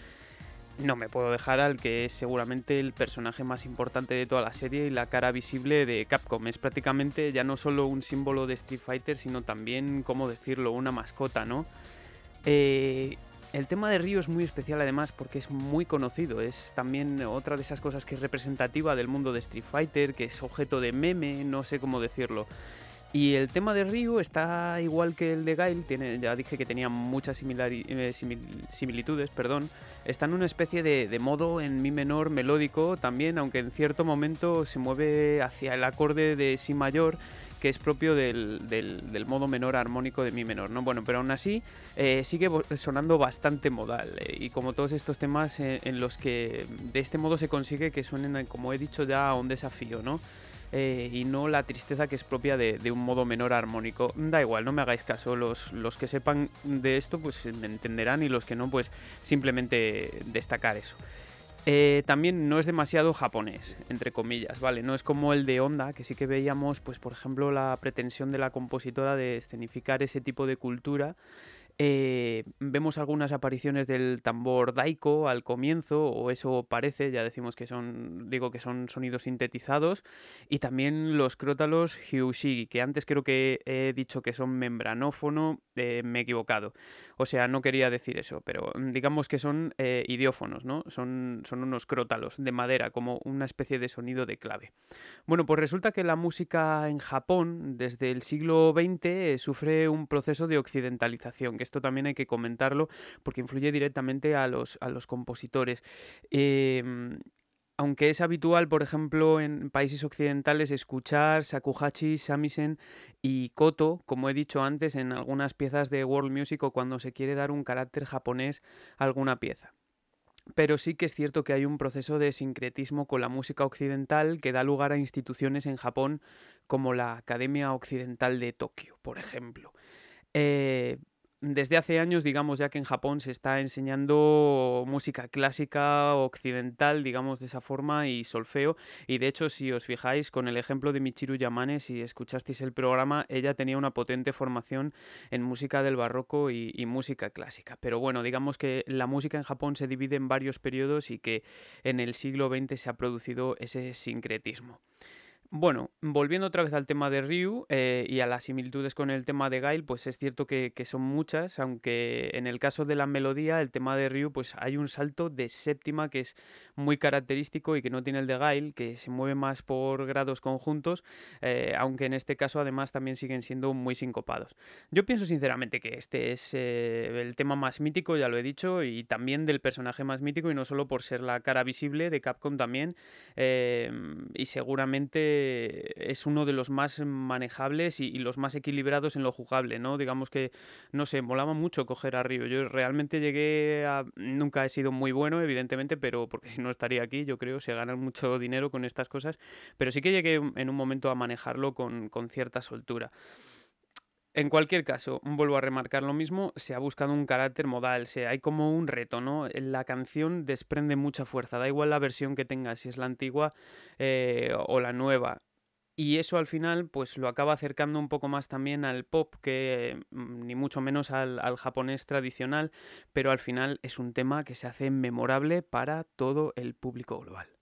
no me puedo dejar al que es seguramente el personaje más importante de toda la serie y la cara visible de Capcom. Es prácticamente ya no solo un símbolo de Street Fighter, sino también, ¿cómo decirlo?, una mascota, ¿no? Eh, el tema de Ryu es muy especial además porque es muy conocido, es también otra de esas cosas que es representativa del mundo de Street Fighter, que es objeto de meme, no sé cómo decirlo. Y el tema de Ryu está igual que el de Gail, tiene, ya dije que tenía muchas eh, similitudes, perdón. Está en una especie de, modo en mi menor melódico también, aunque en cierto momento se mueve hacia el acorde de si mayor, que es propio del, modo menor armónico de mi menor, ¿no? Bueno, pero aún así eh, sigue sonando bastante modal. Eh, y como todos estos temas en los que de este modo se consigue que suenen, como he dicho ya, a un desafío, ¿no? Eh, y no la tristeza que es propia de, un modo menor armónico. Da igual, no me hagáis caso, los, los que sepan de esto pues me entenderán y los que no pues simplemente destacar eso. Eh, también no es demasiado japonés, entre comillas, ¿vale? No es como el de Honda, que sí que veíamos, pues por ejemplo, la pretensión de la compositora de escenificar ese tipo de cultura eh, vemos algunas apariciones del tambor daiko al comienzo, o eso parece, ya decimos que son, digo que son sonidos sintetizados, y también los crótalos hyushigi, que antes creo que he dicho que son membranófono, eh, me he equivocado. O sea, no quería decir eso, pero digamos que son eh, idiófonos, ¿no? Son, son unos crótalos de madera, como una especie de sonido de clave. Bueno, pues resulta que la música en Japón, desde el siglo XX, sufre un proceso de occidentalización, que esto también hay que comentarlo porque influye directamente a los, a los compositores. Em, aunque es habitual, por ejemplo, en países occidentales escuchar Sakuhachi, Samisen y Koto, como he dicho antes, en algunas piezas de world music o cuando se quiere dar un carácter japonés a alguna pieza. Pero sí que es cierto que hay un proceso de sincretismo con la música occidental que da lugar a instituciones en Japón como la Academia Occidental de Tokio, por ejemplo. Eh, desde hace años, digamos, ya que en Japón se está enseñando música clásica occidental, digamos, de esa forma, y solfeo. Y de hecho, si os fijáis, con el ejemplo de Michiru Yamane, si escuchasteis el programa, ella tenía una potente formación en música del barroco y, y música clásica. Pero bueno, digamos que la música en Japón se divide en varios periodos y que en el siglo XX se ha producido ese sincretismo. Bueno, volviendo otra vez al tema de Ryu eh, y a las similitudes con el tema de Gail, pues es cierto que, son muchas, aunque en el caso de la melodía, el tema de Ryu, pues hay un salto de séptima que es muy característico y que no tiene el de Gail, que se mueve más por grados conjuntos, eh, aunque en este caso además también siguen siendo muy sincopados. Yo pienso sinceramente que este es eh, el tema más mítico, ya lo he dicho, y también del personaje más mítico, y no solo por ser la cara visible de Capcom también, y seguramente es uno de los más manejables y, los más equilibrados en lo jugable, ¿no? Digamos que, no sé, molaba mucho coger a. Yo realmente llegué a... Nunca he sido muy bueno, evidentemente, pero porque *laughs* si no estaría aquí, yo creo, se ganan mucho dinero con estas cosas, pero sí que llegué en un momento a manejarlo con, con cierta soltura. En cualquier caso, vuelvo a remarcar lo mismo, se ha buscado un carácter modal, se, hay como un reto, ¿no? La canción desprende mucha fuerza, da igual la versión que tenga, si es la antigua eh, o la nueva. Y eso al final pues lo acaba acercando un poco más también al pop, que mm, ni mucho menos al, al japonés tradicional, pero al final es un tema que se hace memorable para todo el público global.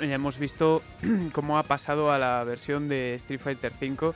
Ya hemos visto *clears throat* cómo ha pasado a la versión de Street Fighter V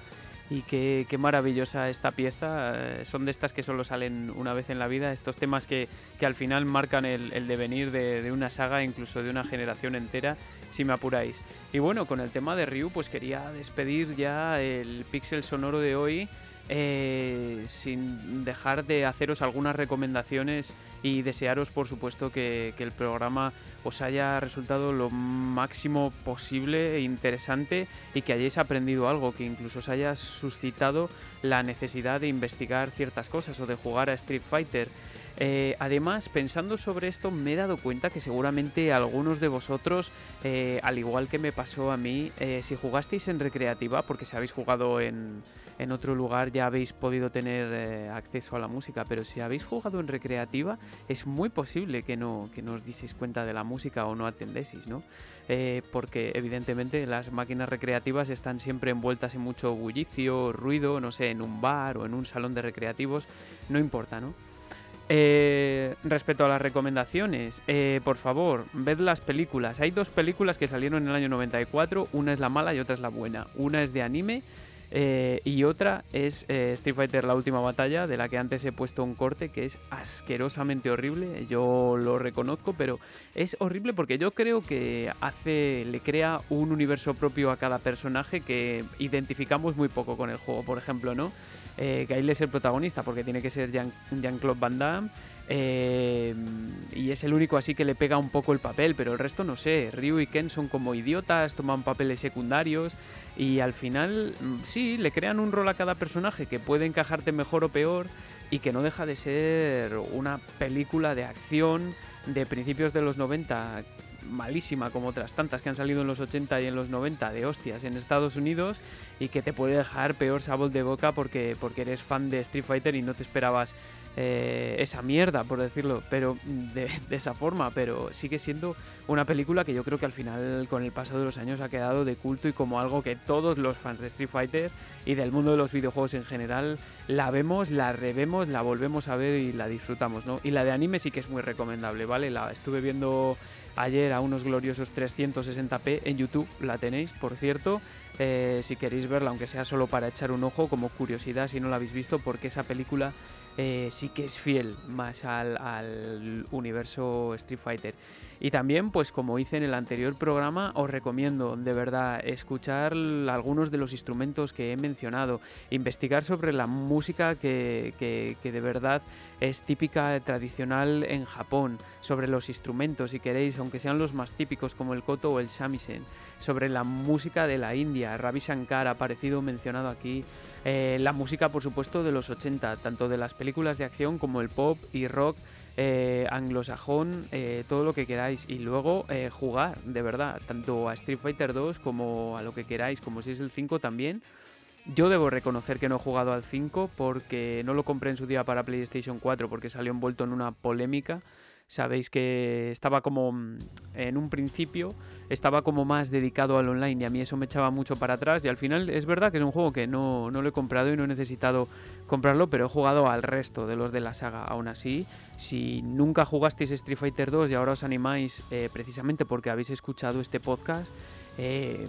y qué, maravillosa esta pieza. Eh, son de estas que solo salen una vez en la vida, estos temas que, al final marcan el, devenir de, una saga, incluso de una generación entera, si me apuráis. Y bueno, con el tema de Ryu, pues quería despedir ya el pixel sonoro de hoy. Eh, sin dejar de haceros algunas recomendaciones y desearos por supuesto que, el programa os haya resultado lo máximo posible e interesante y que hayáis aprendido algo, que incluso os haya suscitado la necesidad de investigar ciertas cosas o de jugar a Street Fighter. Eh, además, pensando sobre esto, me he dado cuenta que seguramente algunos de vosotros, eh, al igual que me pasó a mí, eh, si jugasteis en recreativa, porque si habéis jugado en, en otro lugar ya habéis podido tener acceso a la música, pero si habéis jugado en recreativa, es muy posible que no, que no os diseis cuenta de la música o no atendéis, ¿no? porque evidentemente las máquinas recreativas están siempre envueltas en mucho bullicio, ruido, no sé, en un bar o en un salón de recreativos, no importa, ¿no? Eh, respecto a las recomendaciones, eh, por favor, ved las películas. Hay dos películas que salieron en el año 94, una es la mala y otra es la buena. Una es de anime eh, y otra es Street Fighter La Última Batalla, de la que antes he puesto un corte que es asquerosamente horrible. Yo lo reconozco, pero es horrible porque yo creo que hace, le crea un universo propio a cada personaje que identificamos muy poco con el juego, por ejemplo, ¿no? eh, Gail es el protagonista porque tiene que ser Jean-Claude Van Damme. Eh, y es el único así que le pega un poco el papel, pero el resto no sé. Ryu y Ken son como idiotas, toman papeles secundarios y al final mm, sí, le crean un rol a cada personaje que puede encajarte mejor o peor y que no deja de ser una película de acción de principios de los 90 malísima como otras tantas que han salido en los 80 y en los 90 de hostias en Estados Unidos y que te puede dejar peor sabor de boca porque, porque eres fan de Street Fighter y no te esperabas eh, esa mierda, por decirlo, pero de, esa forma, pero sigue siendo una película que yo creo que al final con el paso de los años ha quedado de culto y como algo que todos los fans de Street Fighter y del mundo de los videojuegos en general la vemos, la revemos, la volvemos a ver y la disfrutamos, ¿no? Y la de anime sí que es muy recomendable, ¿vale? La estuve viendo ayer a unos gloriosos 360p en YouTube, la tenéis, por cierto, eh, si queréis verla, aunque sea solo para echar un ojo, como curiosidad si no la habéis visto, porque esa película eh, sí que es fiel más al, al universo Street Fighter. Y también, pues como hice en el anterior programa, os recomiendo de verdad escuchar algunos de los instrumentos que he mencionado, investigar sobre la música que, que, de verdad es típica, tradicional en Japón, sobre los instrumentos, si queréis, aunque sean los más típicos como el koto o el shamisen, sobre la música de la India, Ravi Shankar ha aparecido mencionado aquí, eh, la música por supuesto de los 80, tanto de las películas de acción como el pop y rock eh, anglosajón, eh, todo lo que queráis. Y luego eh, jugar, de verdad, tanto a Street Fighter 2 como a lo que queráis, como si es el 5 también. Yo debo reconocer que no he jugado al 5 porque no lo compré en su día para PlayStation 4 porque salió envuelto en una polémica sabéis que estaba como mm, en un principio estaba como más dedicado al online y a mí eso me echaba mucho para atrás y al final es verdad que es un juego que no, no lo he comprado y no he necesitado comprarlo pero he jugado al resto de los de la saga. Aún así si nunca jugasteis Street Fighter 2 y ahora os animáis eh, precisamente porque habéis escuchado este podcast eh,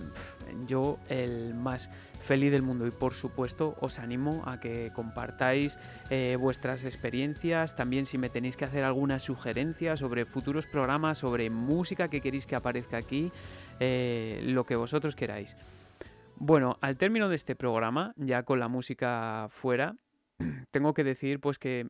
yo el más feliz del mundo y por supuesto os animo a que compartáis eh, vuestras experiencias, también si me tenéis que hacer alguna sugerencia sobre futuros programas, sobre música que queréis que aparezca aquí, eh, lo que vosotros queráis. Bueno, al término de este programa, ya con la música fuera, *clears throat* tengo que decir pues que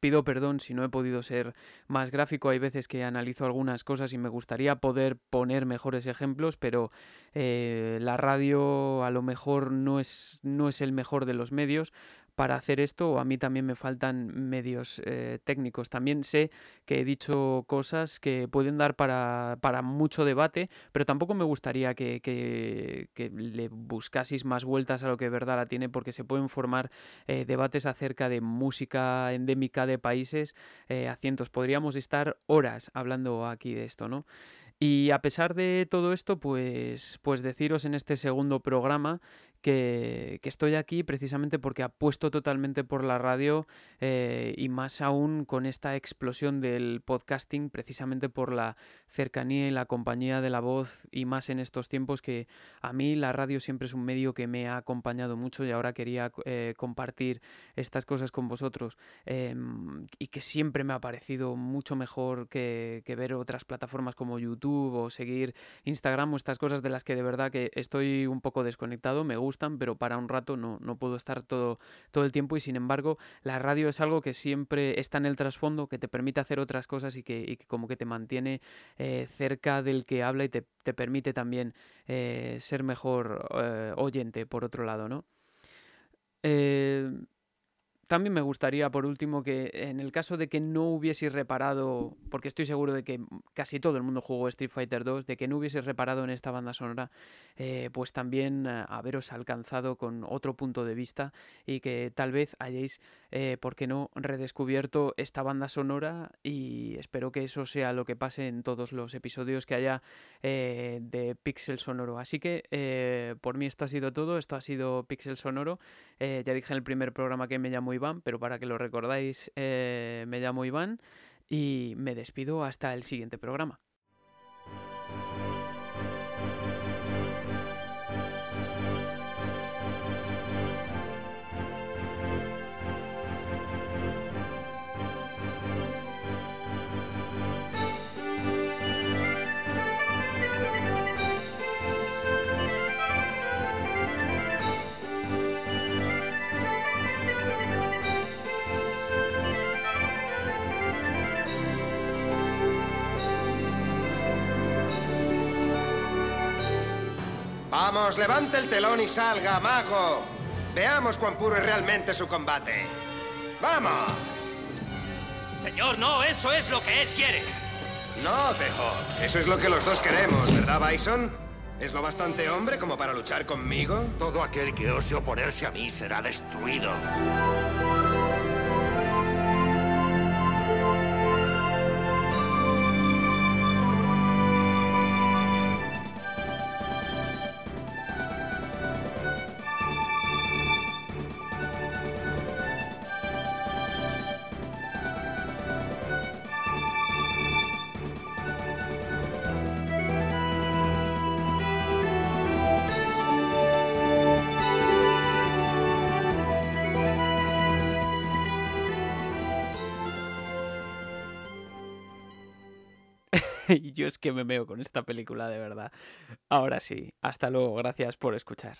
Pido perdón si no he podido ser más gráfico. Hay veces que analizo algunas cosas y me gustaría poder poner mejores ejemplos, pero eh, la radio a lo mejor no es, no es el mejor de los medios para hacer esto, a mí también me faltan medios eh, técnicos. También sé que he dicho cosas que pueden dar para, mucho debate, pero tampoco me gustaría que, que, le buscaseis más vueltas a lo que verdad la tiene, porque se pueden formar eh, debates acerca de música endémica de países eh, a cientos. Podríamos estar horas hablando aquí de esto, ¿no? Y a pesar de todo esto, pues, pues deciros en este segundo programa que, estoy aquí precisamente porque apuesto totalmente por la radio eh, y más aún con esta explosión del podcasting, precisamente por la cercanía y la compañía de la voz y más en estos tiempos que a mí la radio siempre es un medio que me ha acompañado mucho y ahora quería eh, compartir estas cosas con vosotros em, y que siempre me ha parecido mucho mejor que, ver otras plataformas como YouTube o seguir Instagram o estas cosas de las que de verdad que estoy un poco desconectado, pero para un rato no, no puedo estar todo, todo el tiempo y sin embargo la radio es algo que siempre está en el trasfondo, que te permite hacer otras cosas y que, como que te mantiene eh, cerca del que habla y te, permite también eh, ser mejor eh, oyente por otro lado, ¿no? También me gustaría, por último, que en el caso de que no hubiese reparado, porque estoy seguro de que casi todo el mundo jugó Street Fighter 2, de que no hubiese reparado en esta banda sonora, eh, pues también eh, haberos alcanzado con otro punto de vista y que tal vez hayáis, eh, ¿por qué no?, redescubierto esta banda sonora y espero que eso sea lo que pase en todos los episodios que haya de Pixel Sonoro. Así que por mí esto ha sido todo, esto ha sido Pixel Sonoro. ya dije en el primer programa que me llamó Iván, pero para que lo recordáis, eh, me llamo Iván y me despido hasta el siguiente programa. Vamos, levante el telón y salga, mago. Veamos cuán puro es realmente su combate. ¡Vamos! Señor, no, eso es lo que él quiere. No, Tejo. Eso es lo que los dos queremos, ¿verdad, Bison? ¿Es lo bastante hombre como para luchar conmigo? Todo aquel que ose oponerse a mí será destruido. *laughs* y yo es que me meo con esta película de verdad. Ahora sí, hasta luego, gracias por escuchar.